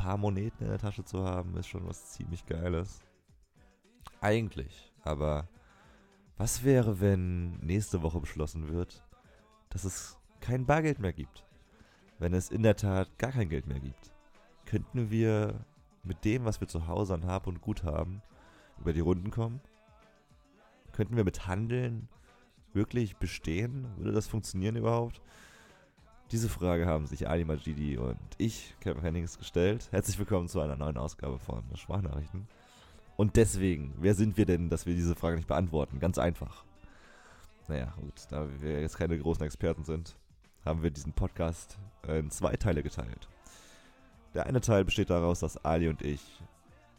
paar Moneten in der Tasche zu haben, ist schon was ziemlich Geiles. Eigentlich. Aber was wäre, wenn nächste Woche beschlossen wird, dass es kein Bargeld mehr gibt? Wenn es in der Tat gar kein Geld mehr gibt? Könnten wir mit dem, was wir zu Hause an Hab und Gut haben, über die Runden kommen? Könnten wir mit Handeln wirklich bestehen? Würde das funktionieren überhaupt? Diese Frage haben sich Ali Majidi und ich, Kevin Hennings, gestellt. Herzlich willkommen zu einer neuen Ausgabe von Sprachnachrichten. Und deswegen, wer sind wir denn, dass wir diese Frage nicht beantworten? Ganz einfach. Naja, gut, da wir jetzt keine großen Experten sind, haben wir diesen Podcast in zwei Teile geteilt. Der eine Teil besteht daraus, dass Ali und ich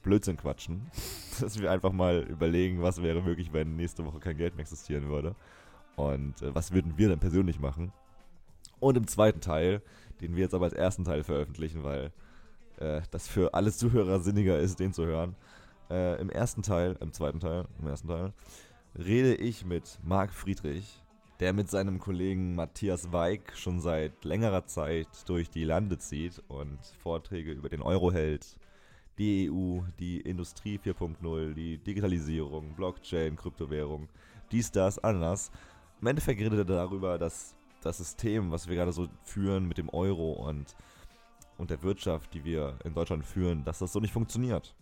Blödsinn quatschen. Dass wir einfach mal überlegen, was wäre möglich, wenn nächste Woche kein Geld mehr existieren würde. Und äh, was würden wir dann persönlich machen. Und im zweiten Teil, den wir jetzt aber als ersten Teil veröffentlichen, weil äh, das für alle Zuhörer sinniger ist, den zu hören. Äh, Im ersten Teil, im zweiten Teil, im ersten Teil, rede ich mit Marc Friedrich, der mit seinem Kollegen Matthias Weig schon seit längerer Zeit durch die Lande zieht und Vorträge über den Euro hält, die EU, die Industrie 4.0, die Digitalisierung, Blockchain, Kryptowährung, dies, das, anders. Im Endeffekt redet er darüber, dass das System, was wir gerade so führen mit dem Euro und, und der Wirtschaft, die wir in Deutschland führen, dass das so nicht funktioniert.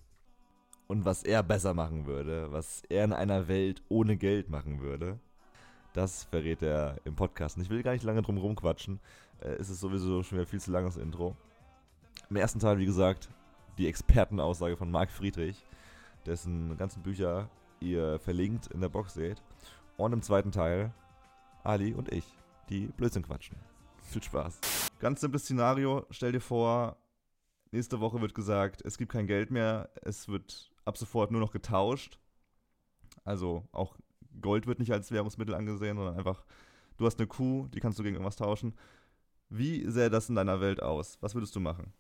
Und was er besser machen würde, was er in einer Welt ohne Geld machen würde. Das verrät er im Podcast. Und ich will gar nicht lange drum rumquatschen. Äh, es ist sowieso schon wieder viel zu langes Intro. Im ersten Teil, wie gesagt, die Expertenaussage von Marc Friedrich, dessen ganzen Bücher ihr verlinkt in der Box seht. Und im zweiten Teil Ali und ich, die Blödsinn quatschen. Viel Spaß. Ganz simples Szenario. Stell dir vor, nächste Woche wird gesagt, es gibt kein Geld mehr. Es wird ab sofort nur noch getauscht. Also auch Gold wird nicht als Währungsmittel angesehen, sondern einfach, du hast eine Kuh, die kannst du gegen irgendwas tauschen. Wie sähe das in deiner Welt aus? Was würdest du machen?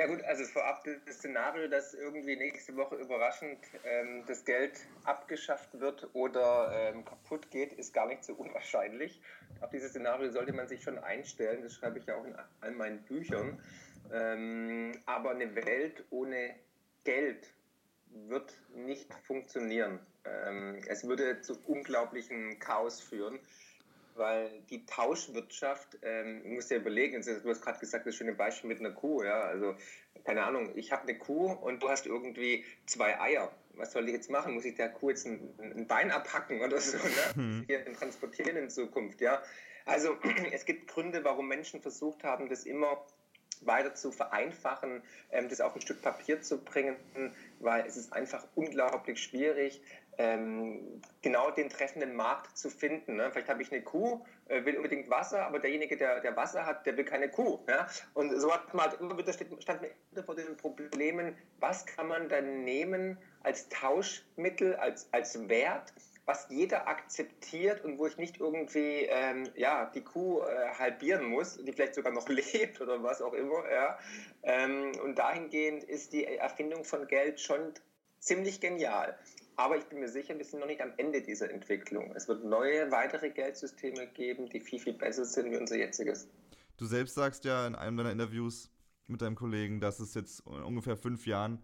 Ja gut, also vorab das Szenario, dass irgendwie nächste Woche überraschend ähm, das Geld abgeschafft wird oder ähm, kaputt geht, ist gar nicht so unwahrscheinlich. Auf dieses Szenario sollte man sich schon einstellen, das schreibe ich ja auch in all meinen Büchern. Ähm, aber eine Welt ohne Geld wird nicht funktionieren. Ähm, es würde zu unglaublichem Chaos führen weil die Tauschwirtschaft, ähm, ich muss dir überlegen, du hast gerade gesagt, das schöne Beispiel mit einer Kuh, ja, also keine Ahnung, ich habe eine Kuh und du hast irgendwie zwei Eier. Was soll ich jetzt machen? Muss ich der Kuh jetzt ein, ein Bein abhacken oder so, ne? Hm. Hier transportieren in Zukunft, ja. Also es gibt Gründe, warum Menschen versucht haben, das immer weiter zu vereinfachen, ähm, das auf ein Stück Papier zu bringen, weil es ist einfach unglaublich schwierig, ähm, genau den treffenden Markt zu finden. Ne? Vielleicht habe ich eine Kuh, äh, will unbedingt Wasser, aber derjenige, der, der Wasser hat, der will keine Kuh. Ja? Und so hat man halt immer wieder stand man vor den Problemen, was kann man dann nehmen als Tauschmittel, als, als Wert, was jeder akzeptiert und wo ich nicht irgendwie ähm, ja, die Kuh äh, halbieren muss, die vielleicht sogar noch lebt oder was auch immer. Ja? Ähm, und dahingehend ist die Erfindung von Geld schon ziemlich genial. Aber ich bin mir sicher, wir sind noch nicht am Ende dieser Entwicklung. Es wird neue, weitere Geldsysteme geben, die viel, viel besser sind wie unser jetziges. Du selbst sagst ja in einem deiner Interviews mit deinem Kollegen, dass es jetzt in ungefähr fünf Jahren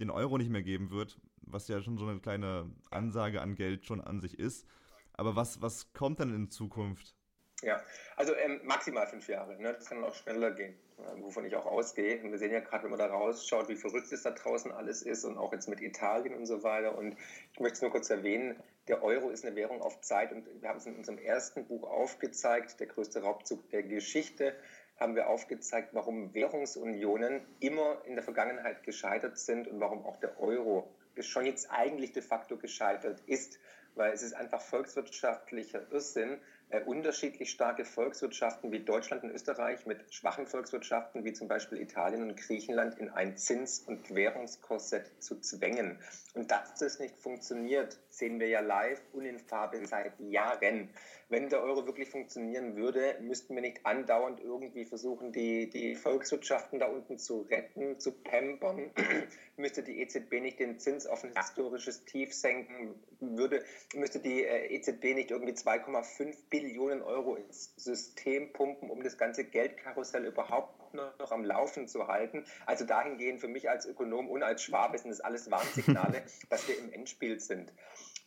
den Euro nicht mehr geben wird, was ja schon so eine kleine Ansage an Geld schon an sich ist. Aber was, was kommt dann in Zukunft? Ja, also ähm, maximal fünf Jahre. Ne? Das kann auch schneller gehen, äh, wovon ich auch ausgehe. Und wir sehen ja gerade, wenn man da rausschaut, wie verrückt es da draußen alles ist und auch jetzt mit Italien und so weiter. Und ich möchte es nur kurz erwähnen, der Euro ist eine Währung auf Zeit und wir haben es in unserem ersten Buch aufgezeigt, der größte Raubzug der Geschichte, haben wir aufgezeigt, warum Währungsunionen immer in der Vergangenheit gescheitert sind und warum auch der Euro schon jetzt eigentlich de facto gescheitert ist, weil es ist einfach volkswirtschaftlicher Irrsinn, unterschiedlich starke Volkswirtschaften wie Deutschland und Österreich mit schwachen Volkswirtschaften wie zum Beispiel Italien und Griechenland in ein Zins- und Währungskorsett zu zwängen. Und dass das nicht funktioniert, sehen wir ja live und in Farbe seit Jahren. Wenn der Euro wirklich funktionieren würde, müssten wir nicht andauernd irgendwie versuchen, die, die Volkswirtschaften da unten zu retten, zu pampern. müsste die EZB nicht den Zins auf ein historisches Tief senken, würde, müsste die äh, EZB nicht irgendwie 2,5 Billionen Billionen Euro ins System pumpen, um das ganze Geldkarussell überhaupt noch am Laufen zu halten. Also dahingehend für mich als Ökonom und als Schwabe sind das alles Warnsignale, dass wir im Endspiel sind.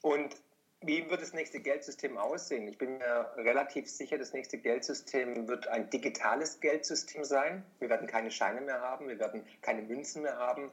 Und wie wird das nächste Geldsystem aussehen? Ich bin mir relativ sicher, das nächste Geldsystem wird ein digitales Geldsystem sein. Wir werden keine Scheine mehr haben, wir werden keine Münzen mehr haben.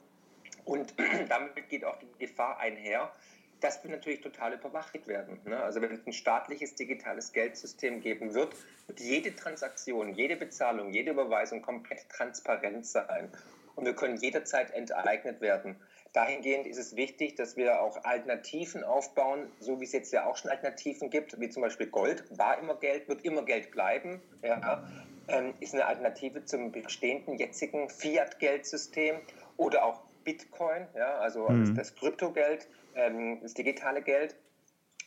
Und damit geht auch die Gefahr einher, dass wir natürlich total überwacht werden. Ne? Also wenn es ein staatliches digitales Geldsystem geben wird, wird jede Transaktion, jede Bezahlung, jede Überweisung komplett transparent sein. Und wir können jederzeit enteignet werden. Dahingehend ist es wichtig, dass wir auch Alternativen aufbauen, so wie es jetzt ja auch schon Alternativen gibt, wie zum Beispiel Gold, war immer Geld, wird immer Geld bleiben, ja, ähm, ist eine Alternative zum bestehenden jetzigen Fiat-Geldsystem oder auch Bitcoin, ja, also mhm. das, Kryptogeld, ähm, das digitale Geld.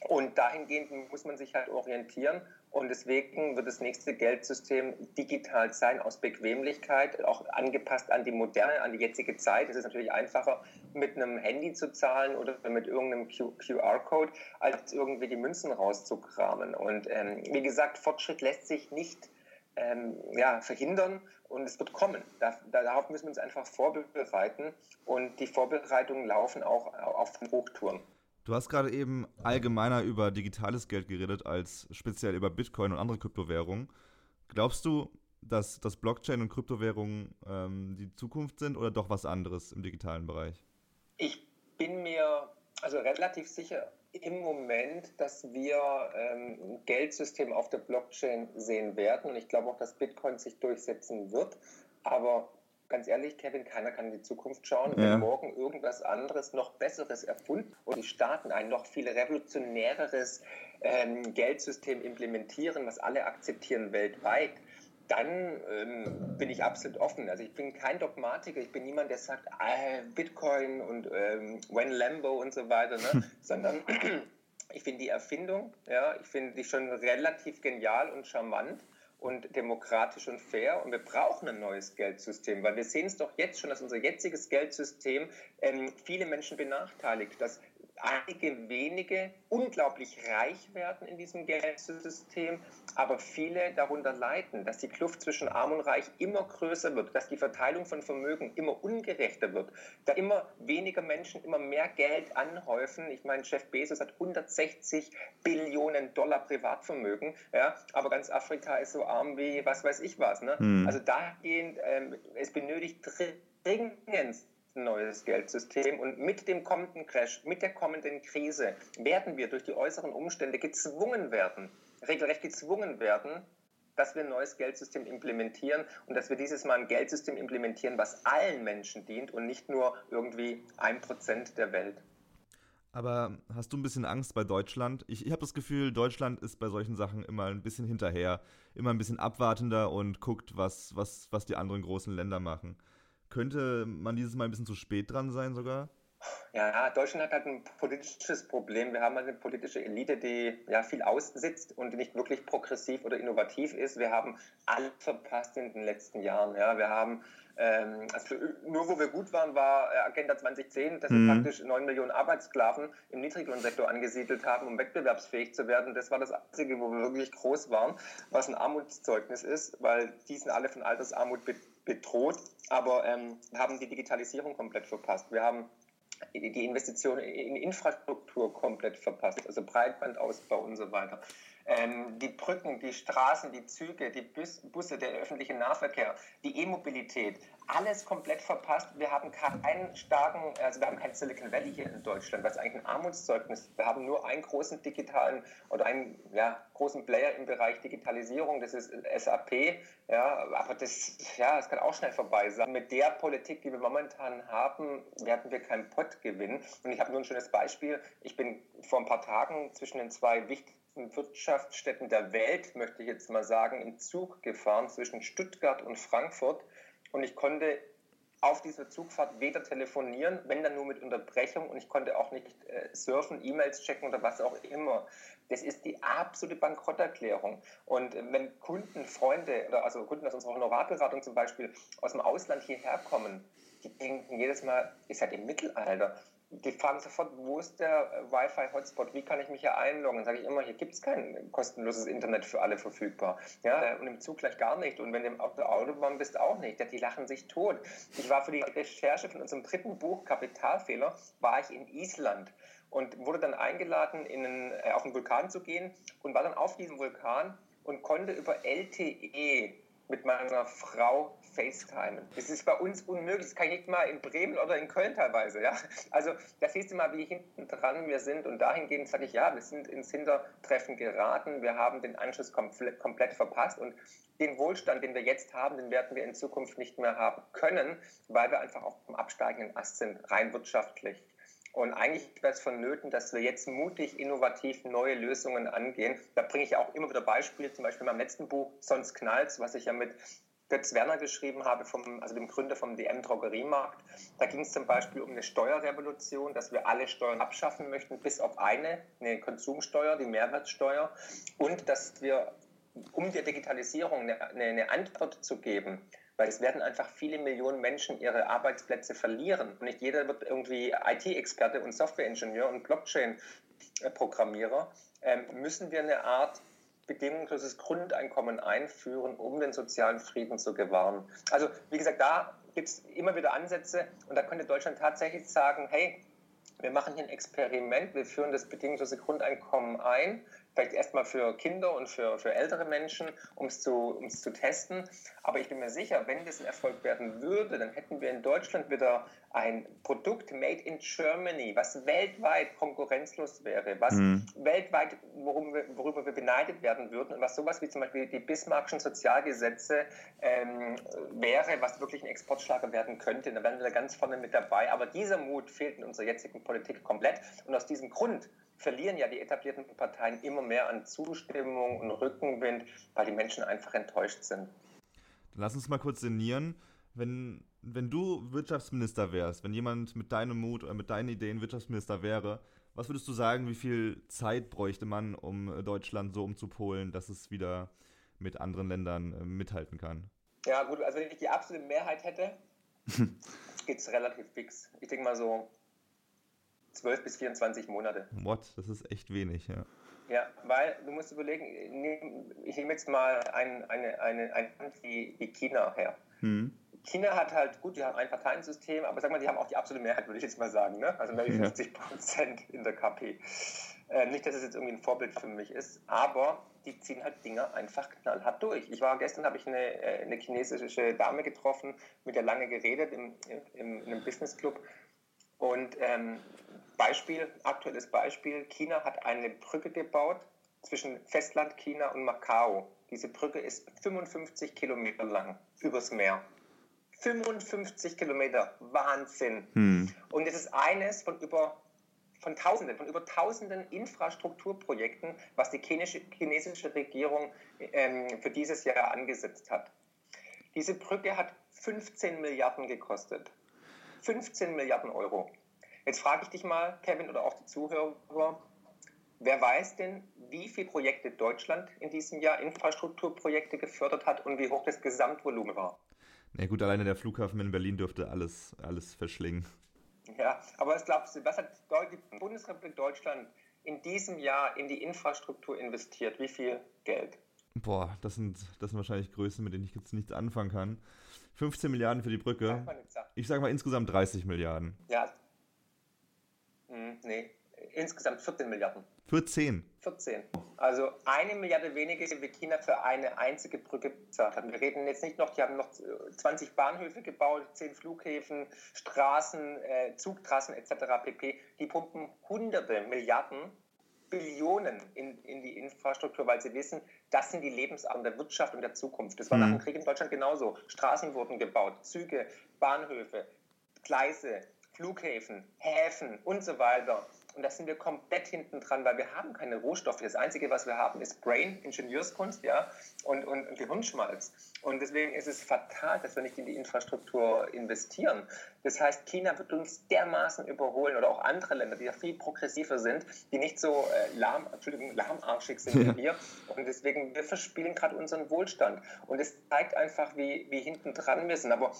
Und dahingehend muss man sich halt orientieren. Und deswegen wird das nächste Geldsystem digital sein, aus Bequemlichkeit, auch angepasst an die moderne, an die jetzige Zeit. Es ist natürlich einfacher, mit einem Handy zu zahlen oder mit irgendeinem QR-Code, als irgendwie die Münzen rauszukramen. Und ähm, wie gesagt, Fortschritt lässt sich nicht ähm, ja, verhindern und es wird kommen. Da, darauf müssen wir uns einfach vorbereiten und die Vorbereitungen laufen auch auf Hochtouren. Du hast gerade eben allgemeiner über digitales Geld geredet, als speziell über Bitcoin und andere Kryptowährungen. Glaubst du, dass, dass Blockchain und Kryptowährungen ähm, die Zukunft sind oder doch was anderes im digitalen Bereich? Ich bin mir also relativ sicher im Moment, dass wir ähm, ein Geldsystem auf der Blockchain sehen werden. Und ich glaube auch, dass Bitcoin sich durchsetzen wird. Aber ganz ehrlich, Kevin, keiner kann in die Zukunft schauen. Ja. Wenn morgen irgendwas anderes, noch Besseres erfunden und die Staaten ein noch viel revolutionäreres ähm, Geldsystem implementieren, was alle akzeptieren weltweit, dann ähm, bin ich absolut offen. Also ich bin kein Dogmatiker, ich bin niemand, der sagt, ah, Bitcoin und ähm, When Lambo und so weiter, ne? sondern ich finde die Erfindung, ja, ich finde die schon relativ genial und charmant und demokratisch und fair. Und wir brauchen ein neues Geldsystem, weil wir sehen es doch jetzt schon, dass unser jetziges Geldsystem ähm, viele Menschen benachteiligt, dass einige wenige unglaublich reich werden in diesem Geldsystem, aber viele darunter leiden, dass die Kluft zwischen Arm und Reich immer größer wird, dass die Verteilung von Vermögen immer ungerechter wird, da immer weniger Menschen immer mehr Geld anhäufen. Ich meine, Jeff Bezos hat 160 Billionen Dollar Privatvermögen, ja, aber ganz Afrika ist so arm wie was weiß ich was. Ne? Hm. Also dahingehend, ähm, es benötigt dringend neues Geldsystem. Und mit dem kommenden Crash, mit der kommenden Krise werden wir durch die äußeren Umstände gezwungen werden, regelrecht gezwungen werden, dass wir ein neues Geldsystem implementieren und dass wir dieses Mal ein Geldsystem implementieren, was allen Menschen dient und nicht nur irgendwie ein Prozent der Welt. Aber hast du ein bisschen Angst bei Deutschland? Ich, ich habe das Gefühl, Deutschland ist bei solchen Sachen immer ein bisschen hinterher, immer ein bisschen abwartender und guckt, was, was, was die anderen großen Länder machen. Könnte man dieses Mal ein bisschen zu spät dran sein sogar? Ja, Deutschland hat halt ein politisches Problem. Wir haben halt eine politische Elite, die ja viel aussitzt und nicht wirklich progressiv oder innovativ ist. Wir haben alles verpasst in den letzten Jahren. Ja, wir haben ähm, also nur wo wir gut waren, war äh, Agenda 2010, dass mhm. wir praktisch 9 Millionen Arbeitssklaven im Niedriglohnsektor angesiedelt haben, um wettbewerbsfähig zu werden. Das war das Einzige, wo wir wirklich groß waren, was ein Armutszeugnis ist, weil die sind alle von Altersarmut bedroht, aber ähm, haben die Digitalisierung komplett verpasst. Wir haben die Investitionen in Infrastruktur komplett verpasst, also Breitbandausbau und so weiter. Ähm, die Brücken, die Straßen, die Züge, die Bus, Busse, der öffentliche Nahverkehr, die E-Mobilität, alles komplett verpasst. Wir haben keinen starken, also wir haben kein Silicon Valley hier in Deutschland, was eigentlich ein Armutszeugnis ist. Wir haben nur einen großen digitalen oder einen ja, großen Player im Bereich Digitalisierung, das ist SAP. Ja, aber das, ja, das kann auch schnell vorbei sein. Mit der Politik, die wir momentan haben, werden wir keinen Pott gewinnen. Und ich habe nur ein schönes Beispiel. Ich bin vor ein paar Tagen zwischen den zwei wichtigen Wirtschaftsstätten der Welt, möchte ich jetzt mal sagen, im Zug gefahren zwischen Stuttgart und Frankfurt. Und ich konnte auf dieser Zugfahrt weder telefonieren, wenn dann nur mit Unterbrechung und ich konnte auch nicht äh, surfen, E-Mails checken oder was auch immer. Das ist die absolute Bankrotterklärung. Und äh, wenn Kunden, Freunde oder also Kunden aus unserer Honorarberatung zum Beispiel aus dem Ausland hierher kommen, die denken jedes Mal, ihr seid im Mittelalter. Die fragen sofort, wo ist der äh, Wi-Fi-Hotspot? Wie kann ich mich hier einloggen? Sage ich immer, hier gibt es kein kostenloses Internet für alle verfügbar. Ja, und im Zug gleich gar nicht. Und wenn du auf der Autobahn bist, auch nicht. Die lachen sich tot. Ich war für die Recherche von unserem dritten Buch, Kapitalfehler, war ich in Island und wurde dann eingeladen, in einen, äh, auf einen Vulkan zu gehen und war dann auf diesem Vulkan und konnte über LTE mit meiner Frau FaceTime. Das ist bei uns unmöglich. Das kann ich nicht mal in Bremen oder in Köln teilweise. Ja? Also da siehst du mal, wie hinten dran wir sind. Und dahingehend sage ich, ja, wir sind ins Hintertreffen geraten. Wir haben den Anschluss komplett, komplett verpasst. Und den Wohlstand, den wir jetzt haben, den werden wir in Zukunft nicht mehr haben können, weil wir einfach auch vom absteigenden Ast sind, rein wirtschaftlich. Und eigentlich wäre es vonnöten, dass wir jetzt mutig, innovativ neue Lösungen angehen. Da bringe ich auch immer wieder Beispiele, zum Beispiel in meinem letzten Buch Sonst knallt's, was ich ja mit Götz Werner geschrieben habe, vom, also dem Gründer vom DM Drogeriemarkt. Da ging es zum Beispiel um eine Steuerrevolution, dass wir alle Steuern abschaffen möchten, bis auf eine, eine Konsumsteuer, die Mehrwertsteuer. Und dass wir, um der Digitalisierung eine, eine Antwort zu geben, weil es werden einfach viele Millionen Menschen ihre Arbeitsplätze verlieren. Und nicht jeder wird irgendwie IT-Experte und Software-Ingenieur und Blockchain-Programmierer. Ähm, müssen wir eine Art bedingungsloses Grundeinkommen einführen, um den sozialen Frieden zu gewahren. Also wie gesagt, da gibt es immer wieder Ansätze und da könnte Deutschland tatsächlich sagen, hey, wir machen hier ein Experiment, wir führen das bedingungslose Grundeinkommen ein vielleicht erstmal für Kinder und für, für ältere Menschen, um es zu, zu testen. Aber ich bin mir sicher, wenn das ein Erfolg werden würde, dann hätten wir in Deutschland wieder ein Produkt made in Germany, was weltweit konkurrenzlos wäre, was mhm. weltweit, worum wir, worüber wir beneidet werden würden und was sowas wie zum Beispiel die Bismarckschen Sozialgesetze ähm, wäre, was wirklich ein Exportschlager werden könnte. Da wären wir da ganz vorne mit dabei. Aber dieser Mut fehlt in unserer jetzigen Politik komplett. Und aus diesem Grund verlieren ja die etablierten Parteien immer mehr an Zustimmung und Rückenwind, weil die Menschen einfach enttäuscht sind. Dann lass uns mal kurz sinnieren. Wenn, wenn du Wirtschaftsminister wärst, wenn jemand mit deinem Mut oder mit deinen Ideen Wirtschaftsminister wäre, was würdest du sagen, wie viel Zeit bräuchte man, um Deutschland so umzupolen, dass es wieder mit anderen Ländern äh, mithalten kann? Ja, gut, also wenn ich die absolute Mehrheit hätte, geht es relativ fix. Ich denke mal so 12 bis 24 Monate. What? Das ist echt wenig, ja. Ja, weil du musst überlegen, ich nehme jetzt mal ein, eine, eine, ein Land wie, wie China her. Hm. China hat halt, gut, die haben ein Parteiensystem, aber sag mal, die haben auch die absolute Mehrheit, würde ich jetzt mal sagen, ne? also mehr als 50 Prozent in der KP. Äh, nicht, dass es jetzt irgendwie ein Vorbild für mich ist, aber die ziehen halt Dinge einfach knallhart durch. Ich war gestern, habe ich eine, äh, eine chinesische Dame getroffen, mit der lange geredet im, im, in einem Businessclub und ähm, Beispiel, aktuelles Beispiel, China hat eine Brücke gebaut zwischen Festland China und Macau. Diese Brücke ist 55 Kilometer lang übers Meer. 55 Kilometer, Wahnsinn. Hm. Und es ist eines von über von Tausenden, von über Tausenden Infrastrukturprojekten, was die chinesische Regierung ähm, für dieses Jahr angesetzt hat. Diese Brücke hat 15 Milliarden gekostet. 15 Milliarden Euro. Jetzt frage ich dich mal, Kevin, oder auch die Zuhörer, wer weiß denn, wie viele Projekte Deutschland in diesem Jahr Infrastrukturprojekte gefördert hat und wie hoch das Gesamtvolumen war? Na gut, alleine der Flughafen in Berlin dürfte alles, alles verschlingen. Ja, aber was glaubst du, was hat die Bundesrepublik Deutschland in diesem Jahr in die Infrastruktur investiert? Wie viel Geld? Boah, das sind, das sind wahrscheinlich Größen, mit denen ich jetzt nichts anfangen kann. 15 Milliarden für die Brücke. Ich sage mal insgesamt 30 Milliarden. Ja, nee, insgesamt 14 Milliarden. 14? 14. Also eine Milliarde weniger, wie China für eine einzige Brücke bezahlt hat. Wir reden jetzt nicht noch, die haben noch 20 Bahnhöfe gebaut, 10 Flughäfen, Straßen, äh, Zugtrassen etc. pp. Die pumpen hunderte Milliarden, Billionen in, in die Infrastruktur, weil sie wissen, das sind die Lebensadern der Wirtschaft und der Zukunft. Das war mhm. nach dem Krieg in Deutschland genauso. Straßen wurden gebaut, Züge, Bahnhöfe, Gleise, Flughäfen, Häfen und so weiter. Und da sind wir komplett hinten dran, weil wir haben keine Rohstoffe. Das Einzige, was wir haben, ist Brain, Ingenieurskunst ja, und, und, und Gehirnschmalz. Und deswegen ist es fatal, dass wir nicht in die Infrastruktur investieren. Das heißt, China wird uns dermaßen überholen oder auch andere Länder, die ja viel progressiver sind, die nicht so äh, lahm, Entschuldigung, lahmarschig sind wie wir. Und deswegen, wir verspielen gerade unseren Wohlstand. Und es zeigt einfach, wie, wie hinten dran wir sind. Aber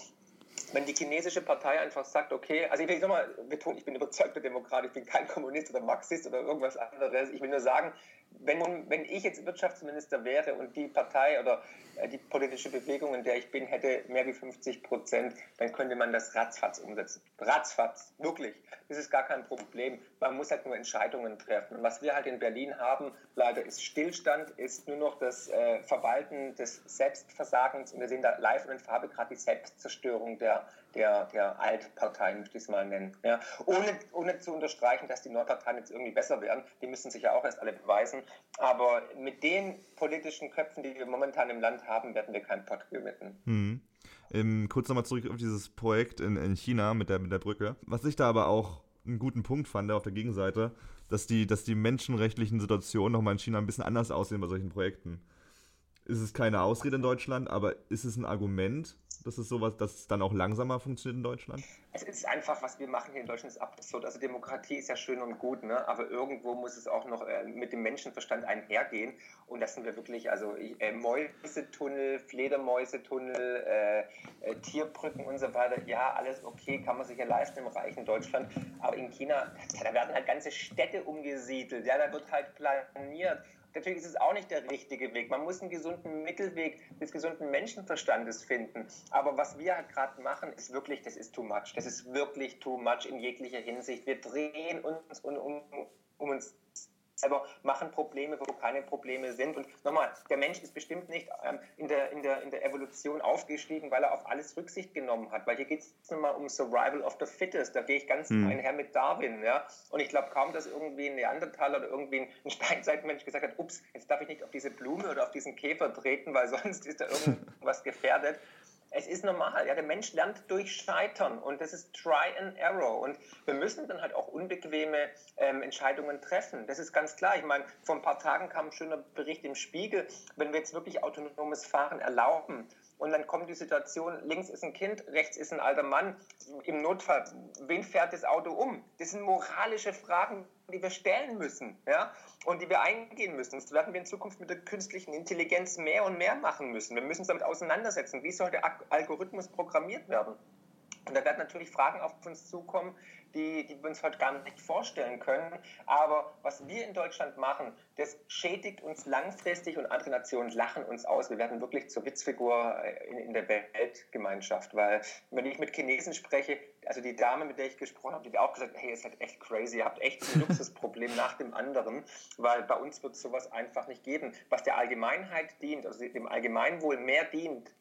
wenn die chinesische Partei einfach sagt, okay, also ich will nochmal betonen, ich bin überzeugter Demokrat, ich bin kein Kommunist oder Marxist oder irgendwas anderes. Ich will nur sagen, wenn, wenn ich jetzt Wirtschaftsminister wäre und die Partei oder äh, die politische Bewegung, in der ich bin, hätte mehr wie 50 Prozent, dann könnte man das ratzfatz umsetzen. Ratzfatz, wirklich. Das ist gar kein Problem. Man muss halt nur Entscheidungen treffen. Und was wir halt in Berlin haben, leider ist Stillstand, ist nur noch das äh, Verwalten des Selbstversagens. Und wir sehen da live und in Farbe gerade die Selbstzerstörung der der, der Altparteien, möchte ich es mal nennen. Ja. Ohne, ohne zu unterstreichen, dass die Neuparteien jetzt irgendwie besser werden. Die müssen sich ja auch erst alle beweisen. Aber mit den politischen Köpfen, die wir momentan im Land haben, werden wir kein Pott gewinnen. Mhm. Ähm, kurz nochmal zurück auf dieses Projekt in, in China mit der, mit der Brücke. Was ich da aber auch einen guten Punkt fand auf der Gegenseite, dass die, dass die menschenrechtlichen Situationen nochmal in China ein bisschen anders aussehen bei solchen Projekten. Ist es keine Ausrede in Deutschland, aber ist es ein Argument, dass es sowas, dass es dann auch langsamer funktioniert in Deutschland? Es ist einfach, was wir machen hier in Deutschland, ist absurd. Also Demokratie ist ja schön und gut, ne? aber irgendwo muss es auch noch äh, mit dem Menschenverstand einhergehen. Und das sind wir wirklich, also äh, Mäusetunnel, Fledermäusetunnel, äh, äh, Tierbrücken und so weiter. Ja, alles okay, kann man sich ja leisten im reichen Deutschland. Aber in China, da werden halt ganze Städte umgesiedelt. Ja, da wird halt planiert. Natürlich ist es auch nicht der richtige Weg. Man muss einen gesunden Mittelweg des gesunden Menschenverstandes finden. Aber was wir halt gerade machen, ist wirklich, das ist too much. Das ist wirklich too much in jeglicher Hinsicht. Wir drehen uns um, um, um uns selber machen Probleme, wo keine Probleme sind. Und nochmal, der Mensch ist bestimmt nicht ähm, in, der, in, der, in der Evolution aufgestiegen, weil er auf alles Rücksicht genommen hat. Weil hier geht es nochmal um Survival of the Fittest. Da gehe ich ganz mhm. einher mit Darwin. Ja? Und ich glaube kaum, dass irgendwie ein Neandertaler oder irgendwie ein Steinzeitmensch gesagt hat, ups, jetzt darf ich nicht auf diese Blume oder auf diesen Käfer treten, weil sonst ist da irgendwas gefährdet es ist normal. Ja, der Mensch lernt durch Scheitern und das ist Try and Error. Und wir müssen dann halt auch unbequeme ähm, Entscheidungen treffen. Das ist ganz klar. Ich meine, vor ein paar Tagen kam ein schöner Bericht im Spiegel, wenn wir jetzt wirklich autonomes Fahren erlauben und dann kommt die Situation, links ist ein Kind, rechts ist ein alter Mann, im Notfall, wen fährt das Auto um? Das sind moralische Fragen, die wir stellen müssen ja? und die wir eingehen müssen. Das werden wir in Zukunft mit der künstlichen Intelligenz mehr und mehr machen müssen. Wir müssen uns damit auseinandersetzen. Wie soll der Algorithmus programmiert werden? Und da werden natürlich Fragen auf uns zukommen, die, die wir uns heute gar nicht vorstellen können. Aber was wir in Deutschland machen, das schädigt uns langfristig und andere Nationen lachen uns aus. Wir werden wirklich zur Witzfigur in, in der Weltgemeinschaft. Weil, wenn ich mit Chinesen spreche, also die Dame, mit der ich gesprochen habe, die hat auch gesagt, hey, ihr seid echt crazy, ihr habt echt ein Luxusproblem nach dem anderen, weil bei uns wird sowas einfach nicht geben. Was der Allgemeinheit dient, also dem Allgemeinwohl mehr dient,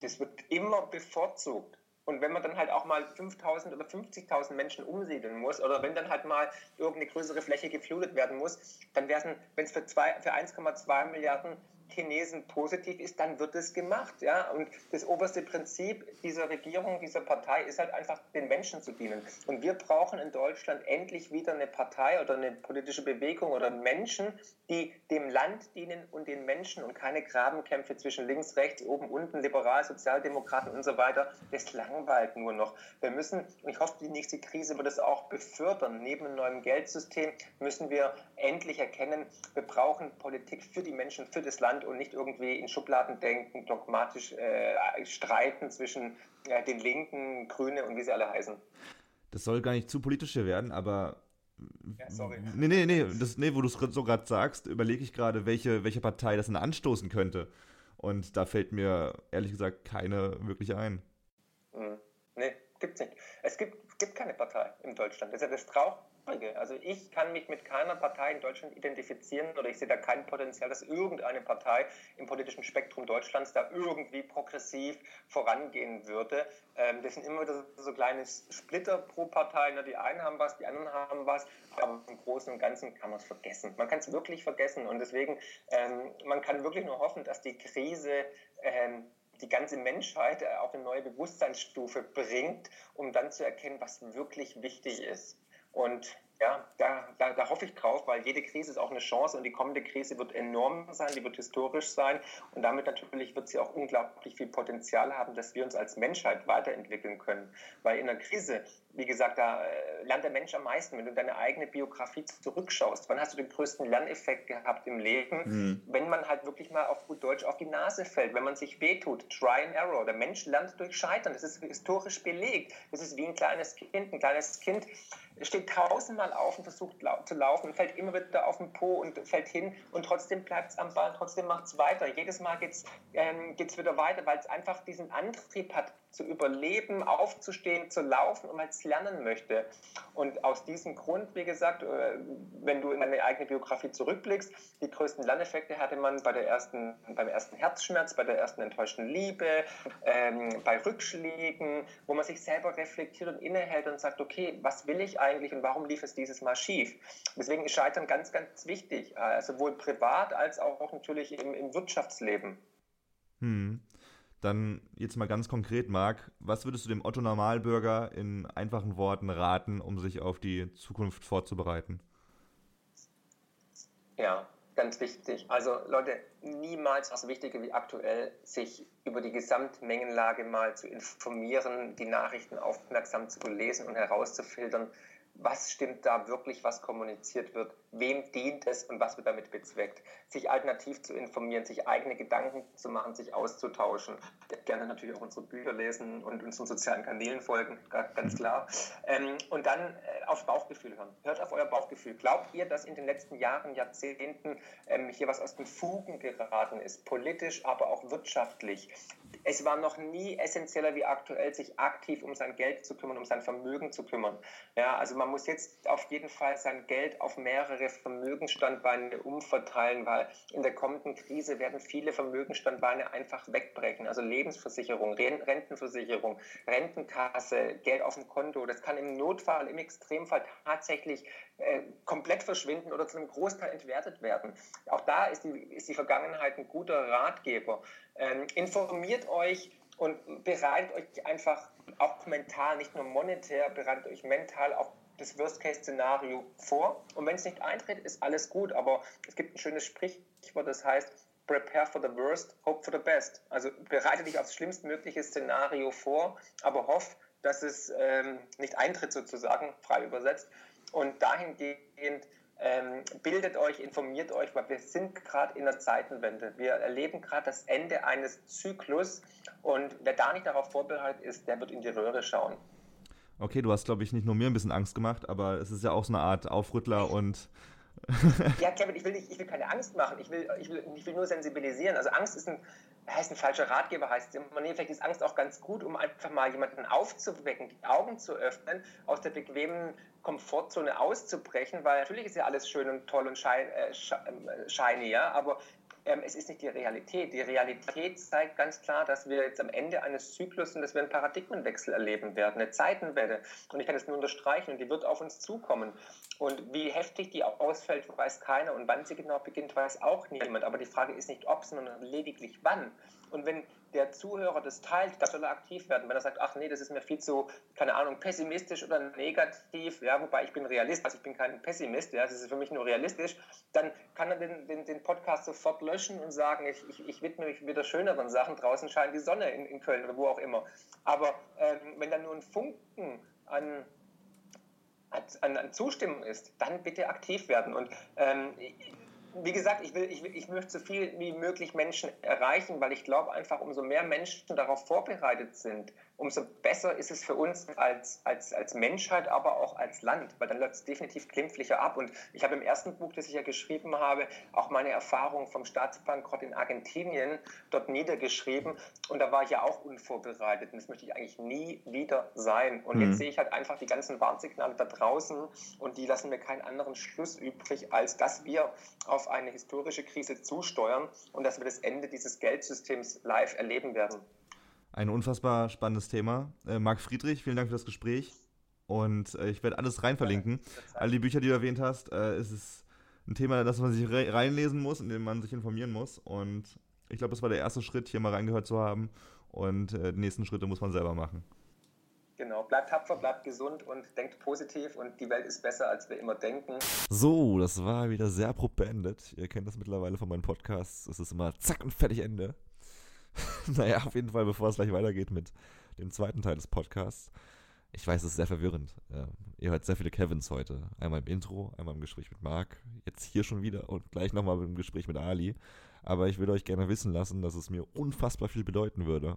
das wird immer bevorzugt. Und wenn man dann halt auch mal 5000 oder 50.000 Menschen umsiedeln muss oder wenn dann halt mal irgendeine größere Fläche geflutet werden muss, dann wäre es, wenn es für, für 1,2 Milliarden Chinesen positiv ist, dann wird es gemacht. Ja? Und das oberste Prinzip dieser Regierung, dieser Partei ist halt einfach, den Menschen zu dienen. Und wir brauchen in Deutschland endlich wieder eine Partei oder eine politische Bewegung oder Menschen, die dem Land dienen und den Menschen und keine Grabenkämpfe zwischen links, rechts, oben, unten, liberal, Sozialdemokraten und so weiter. Das langweilt nur noch. Wir müssen, und ich hoffe, die nächste Krise wird es auch befördern. Neben einem neuen Geldsystem müssen wir endlich erkennen, wir brauchen Politik für die Menschen, für das Land und nicht irgendwie in Schubladen denken, dogmatisch äh, streiten zwischen äh, den Linken, Grüne und wie sie alle heißen. Das soll gar nicht zu politisch hier werden, aber ja, sorry. Nee, nee, nee, das, nee wo du es so gerade sagst, überlege ich gerade, welche, welche Partei das denn anstoßen könnte. Und da fällt mir ehrlich gesagt keine wirklich ein. Mhm. Nee, gibt's nicht. Es gibt, gibt keine Partei in Deutschland. Das ist ja das Traurige also ich kann mich mit keiner Partei in Deutschland identifizieren oder ich sehe da kein Potenzial, dass irgendeine Partei im politischen Spektrum Deutschlands da irgendwie progressiv vorangehen würde. Ähm, das sind immer so kleine Splitter pro Partei. Die einen haben was, die anderen haben was, aber im Großen und Ganzen kann man es vergessen. Man kann es wirklich vergessen und deswegen, ähm, man kann wirklich nur hoffen, dass die Krise ähm, die ganze Menschheit auf eine neue Bewusstseinsstufe bringt, um dann zu erkennen, was wirklich wichtig ist. Und ja, da, da, da, hoffe ich drauf, weil jede Krise ist auch eine Chance und die kommende Krise wird enorm sein, die wird historisch sein und damit natürlich wird sie auch unglaublich viel Potenzial haben, dass wir uns als Menschheit weiterentwickeln können. Weil in einer Krise wie gesagt, da äh, lernt der Mensch am meisten, wenn du deine eigene Biografie zurückschaust. Wann hast du den größten Lerneffekt gehabt im Leben? Mhm. Wenn man halt wirklich mal auf gut Deutsch auf die Nase fällt, wenn man sich wehtut. Try and error. Der Mensch lernt durch Scheitern. Das ist historisch belegt. Das ist wie ein kleines Kind. Ein kleines Kind steht tausendmal auf und versucht zu laufen und fällt immer wieder auf den Po und fällt hin und trotzdem bleibt es am Ball, trotzdem macht es weiter. Jedes Mal geht es ähm, wieder weiter, weil es einfach diesen Antrieb hat, zu überleben, aufzustehen, zu laufen und weil es lernen möchte. Und aus diesem Grund, wie gesagt, äh, wenn du in deine eigene Biografie zurückblickst, die größten Lerneffekte hatte man bei der ersten, beim ersten Herzschmerz, bei der ersten enttäuschten Liebe, ähm, bei Rückschlägen, wo man sich selber reflektiert und innehält und sagt, okay, was will ich eigentlich und warum lief es dieses Mal schief? Deswegen ist Scheitern ganz, ganz wichtig, äh, sowohl privat als auch natürlich im, im Wirtschaftsleben. Hm. Dann jetzt mal ganz konkret, Marc, was würdest du dem Otto Normalbürger in einfachen Worten raten, um sich auf die Zukunft vorzubereiten? Ja, ganz wichtig. Also Leute, niemals was wichtiger wie aktuell, sich über die Gesamtmengenlage mal zu informieren, die Nachrichten aufmerksam zu lesen und herauszufiltern, was stimmt da wirklich, was kommuniziert wird, wem dient es und was wird damit bezweckt. Sich alternativ zu informieren, sich eigene Gedanken zu machen, sich auszutauschen. Gerne natürlich auch unsere Bücher lesen und unseren sozialen Kanälen folgen, ganz klar. Ähm, und dann äh, aufs Bauchgefühl hören. Hört auf euer Bauchgefühl. Glaubt ihr, dass in den letzten Jahren, Jahrzehnten ähm, hier was aus den Fugen geraten ist, politisch, aber auch wirtschaftlich? es war noch nie essentieller wie aktuell, sich aktiv um sein Geld zu kümmern, um sein Vermögen zu kümmern. Ja, also man muss jetzt auf jeden Fall sein Geld auf mehrere Vermögensstandbeine umverteilen, weil in der kommenden Krise werden viele Vermögensstandbeine einfach wegbrechen. Also Lebensversicherung, Rentenversicherung, Rentenkasse, Geld auf dem Konto. Das kann im Notfall, im Extremfall tatsächlich äh, komplett verschwinden oder zu einem Großteil entwertet werden. Auch da ist die, ist die Vergangenheit ein guter Ratgeber. Ähm, informiert euch und bereitet euch einfach auch mental, nicht nur monetär, bereitet euch mental auch das Worst-Case-Szenario vor. Und wenn es nicht eintritt, ist alles gut. Aber es gibt ein schönes Sprichwort, das heißt, prepare for the worst, hope for the best. Also bereite dich aufs schlimmstmögliche Szenario vor, aber hoff, dass es ähm, nicht eintritt sozusagen, frei übersetzt. Und dahingehend ähm, bildet euch, informiert euch, weil wir sind gerade in der Zeitenwende. Wir erleben gerade das Ende eines Zyklus und wer da nicht darauf vorbereitet ist, der wird in die Röhre schauen. Okay, du hast, glaube ich, nicht nur mir ein bisschen Angst gemacht, aber es ist ja auch so eine Art Aufrüttler und ja, Kevin, ich will, nicht, ich will keine Angst machen, ich will, ich, will, ich will nur sensibilisieren. Also Angst ist ein, heißt ein falscher Ratgeber, heißt immer, nee, vielleicht ist Angst auch ganz gut, um einfach mal jemanden aufzuwecken, die Augen zu öffnen, aus der bequemen Komfortzone auszubrechen, weil natürlich ist ja alles schön und toll und shiny, äh, äh, shiny ja, aber ähm, es ist nicht die Realität. Die Realität zeigt ganz klar, dass wir jetzt am Ende eines Zyklus sind, dass wir einen Paradigmenwechsel erleben werden, eine Zeitenwelle. Und ich kann das nur unterstreichen und die wird auf uns zukommen. Und wie heftig die ausfällt, weiß keiner. Und wann sie genau beginnt, weiß auch niemand. Aber die Frage ist nicht ob, sondern lediglich wann. Und wenn der Zuhörer das teilt, da soll er aktiv werden. Wenn er sagt, ach nee, das ist mir viel zu, keine Ahnung, pessimistisch oder negativ, ja, wobei ich bin Realist, also ich bin kein Pessimist, ja, das ist für mich nur realistisch, dann kann er den, den, den Podcast sofort löschen und sagen, ich, ich, ich widme mich wieder schöneren Sachen, draußen scheint die Sonne in, in Köln oder wo auch immer. Aber ähm, wenn da nur ein Funken an an, an Zustimmung ist, dann bitte aktiv werden. Und ähm, wie gesagt, ich, will, ich, ich möchte so viel wie möglich Menschen erreichen, weil ich glaube einfach, umso mehr Menschen darauf vorbereitet sind, umso besser ist es für uns als, als, als Menschheit, aber auch als Land, weil dann läuft es definitiv glimpflicher ab. Und ich habe im ersten Buch, das ich ja geschrieben habe, auch meine Erfahrung vom Staatsbankrott in Argentinien dort niedergeschrieben. Und da war ich ja auch unvorbereitet. Und das möchte ich eigentlich nie wieder sein. Und mhm. jetzt sehe ich halt einfach die ganzen Warnsignale da draußen und die lassen mir keinen anderen Schluss übrig, als dass wir auf eine historische Krise zusteuern und dass wir das Ende dieses Geldsystems live erleben werden. Ein unfassbar spannendes Thema. Äh, Marc Friedrich, vielen Dank für das Gespräch. Und äh, ich werde alles rein verlinken. All die Bücher, die du erwähnt hast, äh, ist es ein Thema, das man sich re reinlesen muss, in dem man sich informieren muss. Und ich glaube, das war der erste Schritt, hier mal reingehört zu haben. Und äh, die nächsten Schritte muss man selber machen. Genau, bleibt tapfer, bleibt gesund und denkt positiv und die Welt ist besser, als wir immer denken. So, das war wieder sehr abrupt beendet. Ihr kennt das mittlerweile von meinen Podcasts. Es ist immer zack und fertig Ende. naja, auf jeden Fall, bevor es gleich weitergeht mit dem zweiten Teil des Podcasts, Ich weiß, es ist sehr verwirrend. Ähm, ihr hört sehr viele Kevins heute. Einmal im Intro, einmal im Gespräch mit Marc, jetzt hier schon wieder und gleich nochmal im Gespräch mit Ali. Aber ich würde euch gerne wissen lassen, dass es mir unfassbar viel bedeuten würde,